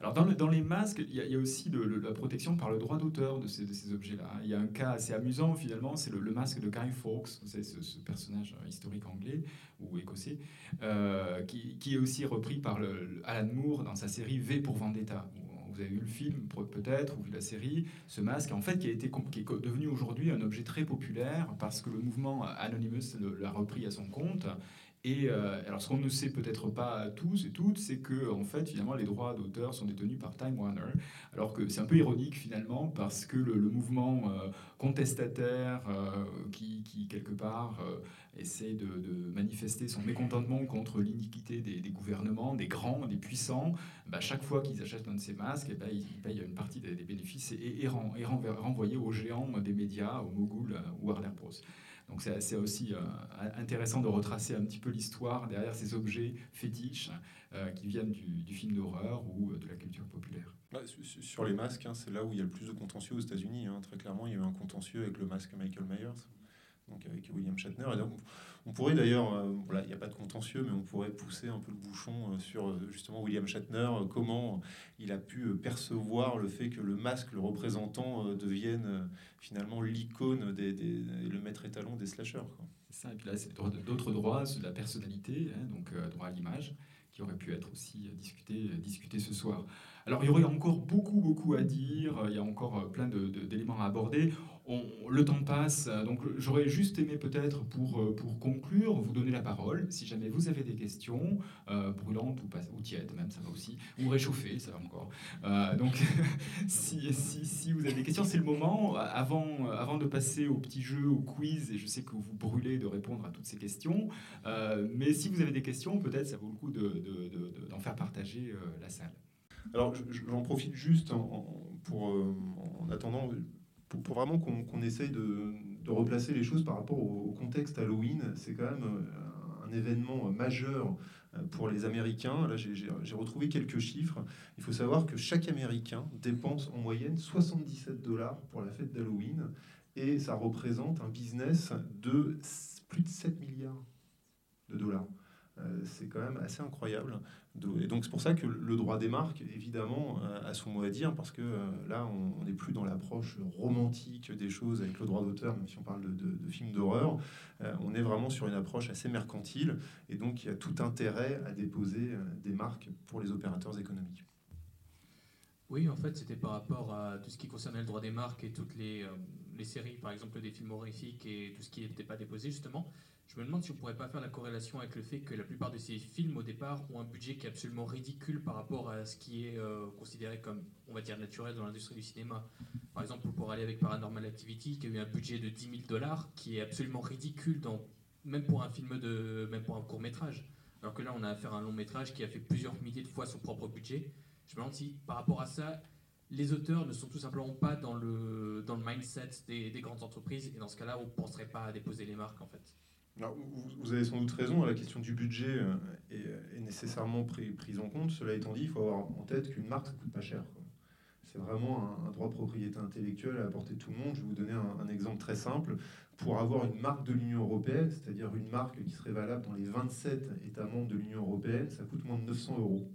Alors dans, le, dans, les masques, il y, a, aussi la protection par le droit d'auteur de ces, objets-là. Il y a un cas assez amusant finalement, c'est le, masque de Guy Fawkes, c'est ce, ce, personnage historique anglais ou écossais, euh, qui, est aussi repris par Alan Moore dans sa série V pour Vendetta. Vous avez vu le film peut-être ou vu la série, ce masque en fait qui a été est devenu aujourd'hui un objet très populaire parce que le mouvement Anonymous l'a repris à son compte et euh, alors, ce qu'on ne sait peut-être pas tous et toutes, c'est que en fait, finalement, les droits d'auteur sont détenus par Time Warner. Alors que c'est un peu ironique finalement, parce que le, le mouvement euh, contestataire, euh, qui, qui, quelque part euh, essaie de, manifester son mécontentement contre l'iniquité des, gouvernements, des grands, des puissants, bah, chaque fois qu'ils achètent un de ces masques, et eh bah, ils payent une partie des, bénéfices et, et, ren, et renvoyés aux géants des médias, aux moguls Warner Bros. Donc c'est aussi euh, intéressant de retracer un petit peu l'histoire derrière ces objets fétiches euh, qui viennent du, film d'horreur ou euh, de la culture populaire. Bah, sur les masques, hein, c'est là où il y a le plus de contentieux aux États-Unis. Hein. Très clairement, il y a eu un contentieux avec le masque Michael Myers donc avec William Shatner. Et donc, on pourrait d'ailleurs, euh, voilà, il n'y a pas de contentieux, mais on pourrait pousser un peu le bouchon euh, sur euh, justement William Shatner, comment il a pu percevoir le fait que le masque, le représentant, devienne finalement l'icône, des, le maître étalon des slashers. C'est ça, et puis là, c'est d'autres droits, de la personnalité, hein, donc droit à l'image, qui aurait pu être aussi discuté, discuté ce soir. Alors, il y aurait encore beaucoup, beaucoup à dire, il y a encore plein d'éléments à aborder le temps passe, donc j'aurais juste aimé peut-être pour, euh, pour conclure vous donner la parole, si jamais vous avez des questions, euh, brûlantes ou, ou tièdes même, ça va aussi, ou réchauffées, ça va encore. Euh, donc *laughs* si, si, vous avez des questions, c'est le moment, avant, avant de passer au petit jeu, au quiz, et je sais que vous brûlez de répondre à toutes ces questions, mais si vous avez des questions, peut-être ça vaut le coup d'en de, faire partager la salle. Alors j'en profite juste pour, en attendant pour, vraiment qu'on qu essaye de, de, replacer les choses par rapport au, au contexte Halloween. C'est quand même euh, un événement majeur euh, pour les Américains. Là, j'ai retrouvé quelques chiffres. Il faut savoir que chaque Américain dépense en moyenne 77 dollars pour la fête d'Halloween et ça représente un business de plus de 7 milliards de dollars. Euh, c'est quand même assez incroyable. Et donc c'est pour ça que le droit des marques, évidemment, a son mot à dire, parce que euh, là, on n'est plus dans l'approche romantique des choses avec le droit d'auteur, même si on parle de, films d'horreur. Euh, on est vraiment sur une approche assez mercantile, et donc il y a tout intérêt à déposer des marques pour les opérateurs économiques. Oui, en fait, c'était par rapport à tout ce qui concernait le droit des marques et toutes les, euh, les séries, par exemple des films horrifiques et tout ce qui n'était pas déposé justement, je me demande si on pourrait pas faire la corrélation avec le fait que la plupart de ces films au départ ont un budget qui est absolument ridicule par rapport à ce qui est euh, considéré comme, on va dire, naturel dans l'industrie du cinéma. Par exemple, pour aller avec Paranormal Activity, qui a eu un budget de 10 000 dollars, qui est absolument ridicule, dans, même pour un film de, même pour un court métrage. Alors que là, on a affaire à un long métrage qui a fait plusieurs milliers de fois son propre budget. Je me demande si, par rapport à ça, les auteurs ne sont tout simplement pas dans le, dans le mindset des, des grandes entreprises. Et dans ce cas-là, on ne penserait pas à déposer les marques, en fait. Alors, vous avez sans doute raison, la question du budget euh, est, nécessairement prise en compte. Cela étant dit, il faut avoir en tête qu'une marque, ça coûte pas cher. C'est vraiment un, droit de propriété intellectuelle à de tout le monde. Je vais vous donner un, exemple très simple. Pour avoir une marque de l'Union européenne, c'est-à-dire une marque qui serait valable dans les 27 États membres de l'Union européenne, ça coûte moins de 900 euros.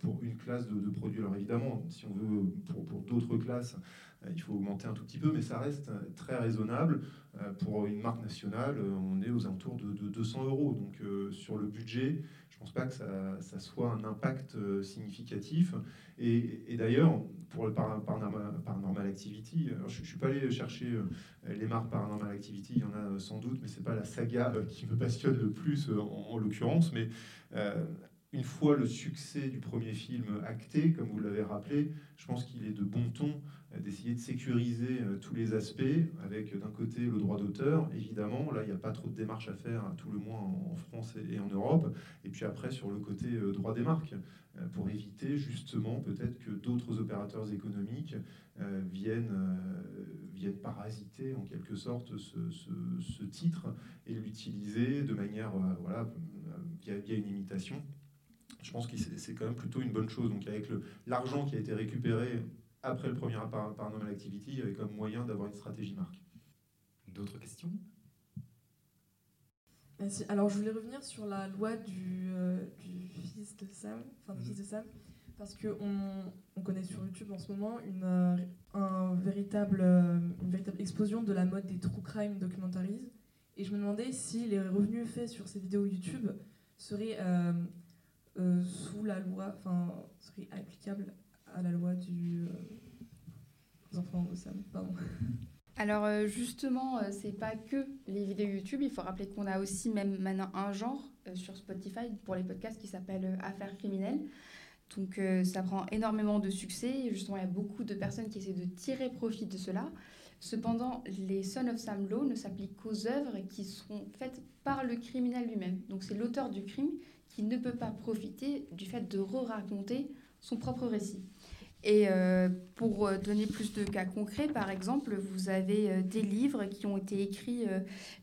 Pour une classe de, produits, alors évidemment, si on veut pour, d'autres classes, euh, il faut augmenter un tout petit peu, mais ça reste euh, très raisonnable. Euh, pour une marque nationale, on est aux alentours de, 200 euros. Donc sur le budget, je ne pense pas que ça, soit un impact significatif. Et, d'ailleurs, pour le Paranormal Activity, je ne suis pas allé chercher les marques Paranormal Activity, il y en a sans doute, mais ce n'est pas la saga qui me passionne le plus en, en l'occurrence. Mais une fois le succès du premier film acté, comme vous l'avez rappelé, je pense qu'il est de bon ton euh, d'essayer de sécuriser euh, tous les aspects, avec euh, d'un côté le droit d'auteur, évidemment, là il n'y a pas trop de démarches à faire, à tout le moins en France et en Europe, et puis après sur le côté droit des marques, pour éviter justement peut-être que d'autres opérateurs économiques viennent, viennent parasiter en quelque sorte ce, titre et l'utiliser de manière, voilà, via, via une imitation je pense que c'est quand même plutôt une bonne chose. Donc avec l'argent qui a été récupéré après le premier Paranormal Activity, il y avait comme moyen d'avoir une stratégie marque. D'autres questions? Merci. Alors je voulais revenir sur la loi du, euh, du fils de Sam, enfin du mhm. fils de Sam, parce qu'on on connaît sur YouTube en ce moment une, euh, un véritable, euh, une véritable explosion de la mode des true crime documentaries. Et je me demandais si les revenus faits sur ces vidéos YouTube seraient euh, sous la loi, enfin, serait applicable à la loi du euh, enfants Sam. Pardon. *laughs* Alors euh, justement, c'est pas que les vidéos YouTube. Il faut rappeler qu'on a aussi même maintenant un genre sur Spotify pour les podcasts qui s'appelle Affaires criminelles. Donc ça prend énormément de succès. Justement, il y a beaucoup de personnes qui essaient de tirer profit de cela. Cependant, les Son of Sam Law ne s'appliquent qu'aux œuvres qui seront faites par le criminel lui-même. Donc c'est l'auteur du crime qui ne peut pas profiter du fait de re-raconter son propre récit. Et euh, pour euh, donner plus de cas concrets, par exemple, vous avez euh, des livres qui ont été écrits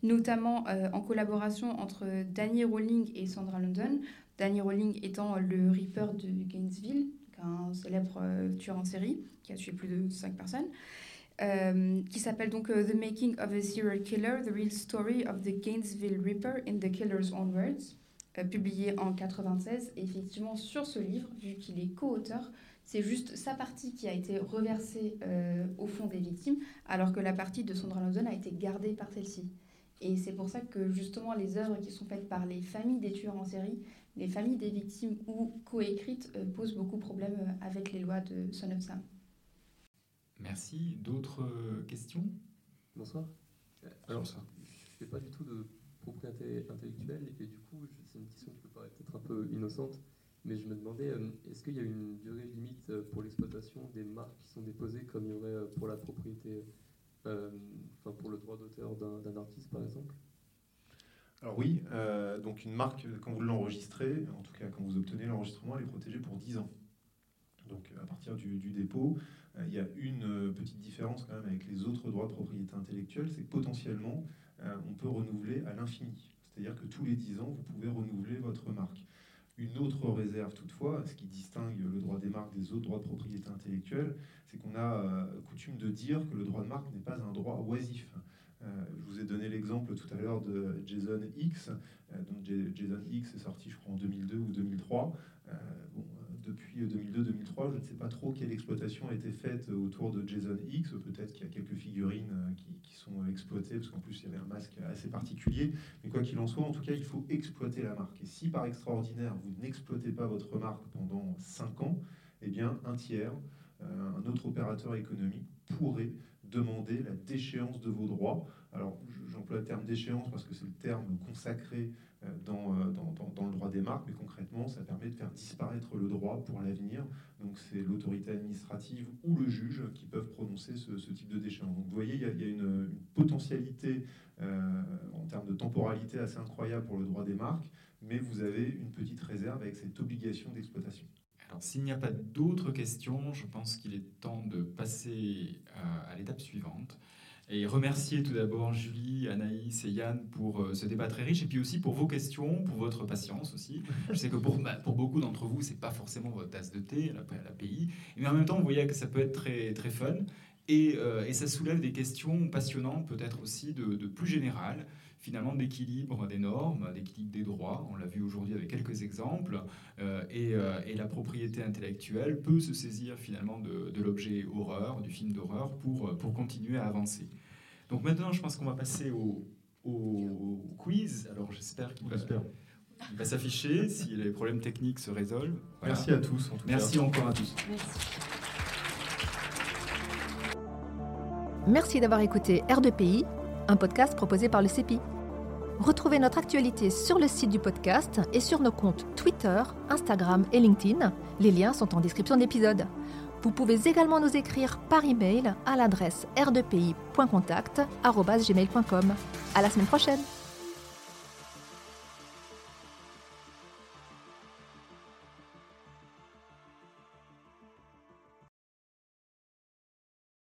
notamment en collaboration entre Danny Rowling et Sandra London. Danny Rowling étant le Reaper de Gainesville, un célèbre tueur en série qui a tué plus de 5 personnes. qui s'appelle donc The Making of a Serial Killer, The Real Story of the Gainesville Reaper in the Killer's Own Words. Euh, publié en 96. Et effectivement, sur ce livre, vu qu'il est co-auteur, c'est juste sa partie qui a été reversée euh, au fond des victimes, alors que la partie de Sandra Lawson a été gardée par celle-ci. Et c'est pour ça que justement les œuvres qui sont faites par les familles des tueurs en série, les familles des victimes ou coécrites euh, posent beaucoup de problèmes avec les lois de Son of Sam. Merci. D'autres questions? Bonsoir. Alors, ça. je ne fais pas du tout de propriété intellectuelle et du coup, c'est une question qui peut paraître peut-être un peu innocente, mais je me demandais, euh, est-ce qu'il y a une durée limite euh, pour l'exploitation des marques qui sont déposées comme il y aurait euh, pour la propriété, enfin pour le droit d'auteur d'un artiste par exemple? Alors oui, donc une marque, quand vous l'enregistrez, en tout cas quand vous obtenez l'enregistrement, elle est protégée pour 10 ans. Donc à partir du, du dépôt, il y a une petite différence quand même avec les autres droits de propriété intellectuelle, c'est que potentiellement, on peut renouveler à l'infini. C'est-à-dire que tous les 10 ans, vous pouvez renouveler votre marque. Une autre réserve toutefois, ce qui distingue le droit des marques des autres droits de propriété intellectuelle, c'est qu'on a euh, coutume de dire que le droit de marque n'est pas un droit oisif. Euh, je vous ai donné l'exemple tout à l'heure de Jason X. Euh, donc Jason X est sorti, je crois, en 2002 ou 2003. bon, depuis 2002-2003, je ne sais pas trop quelle exploitation a été faite autour de Jason X. Peut-être qu'il y a quelques figurines euh, qui, sont exploitées, parce qu'en plus il y avait un masque assez particulier. Mais quoi qu'il en soit, en tout cas, il faut exploiter la marque. Et si par extraordinaire, vous n'exploitez pas votre marque pendant 5 ans, eh bien un tiers, euh, un autre opérateur économique pourrait demander la déchéance de vos droits. Alors, j'emploie le terme déchéance parce que c'est le terme consacré euh, dans, dans, dans, le droit des marques, mais concrètement, ça permet de faire disparaître le droit pour l'avenir. Donc, c'est l'autorité administrative ou le juge qui peuvent prononcer ce, type de déchéance. Donc, vous voyez, il y a, une, potentialité en termes de temporalité assez incroyable pour le droit des marques, mais vous avez une petite réserve avec cette obligation d'exploitation. Alors, s'il n'y a pas d'autres questions, je pense qu'il est temps de passer euh, à, l'étape suivante. Et remercier tout d'abord Julie, Anaïs et Yann pour euh, ce débat très riche et puis aussi pour vos questions, pour votre patience aussi. Je sais que pour, beaucoup d'entre vous, c'est pas forcément votre tasse de thé, l'API, mais en même temps, vous voyez que ça peut être très, très fun et, euh, ça soulève des questions passionnantes, peut-être aussi de, de plus générales finalement d'équilibre des normes, d'équilibre des droits. On l'a vu aujourd'hui avec quelques exemples. Euh, euh, et, la propriété intellectuelle peut se saisir finalement de, l'objet horreur, du film d'horreur, pour, pour continuer à avancer. Donc maintenant, je pense qu'on va passer au, quiz. Alors j'espère qu'il va, va s'afficher si les problèmes techniques se résolvent. Merci à tous. Merci encore à tous. Merci d'avoir écouté R2PI, un podcast proposé par le CEPI. Retrouvez notre actualité sur le site du podcast et sur nos comptes Twitter, Instagram et LinkedIn. Les liens sont en description de l'épisode. Vous pouvez également nous écrire par email à l'adresse r2pi.contact@gmail.com. À la semaine prochaine.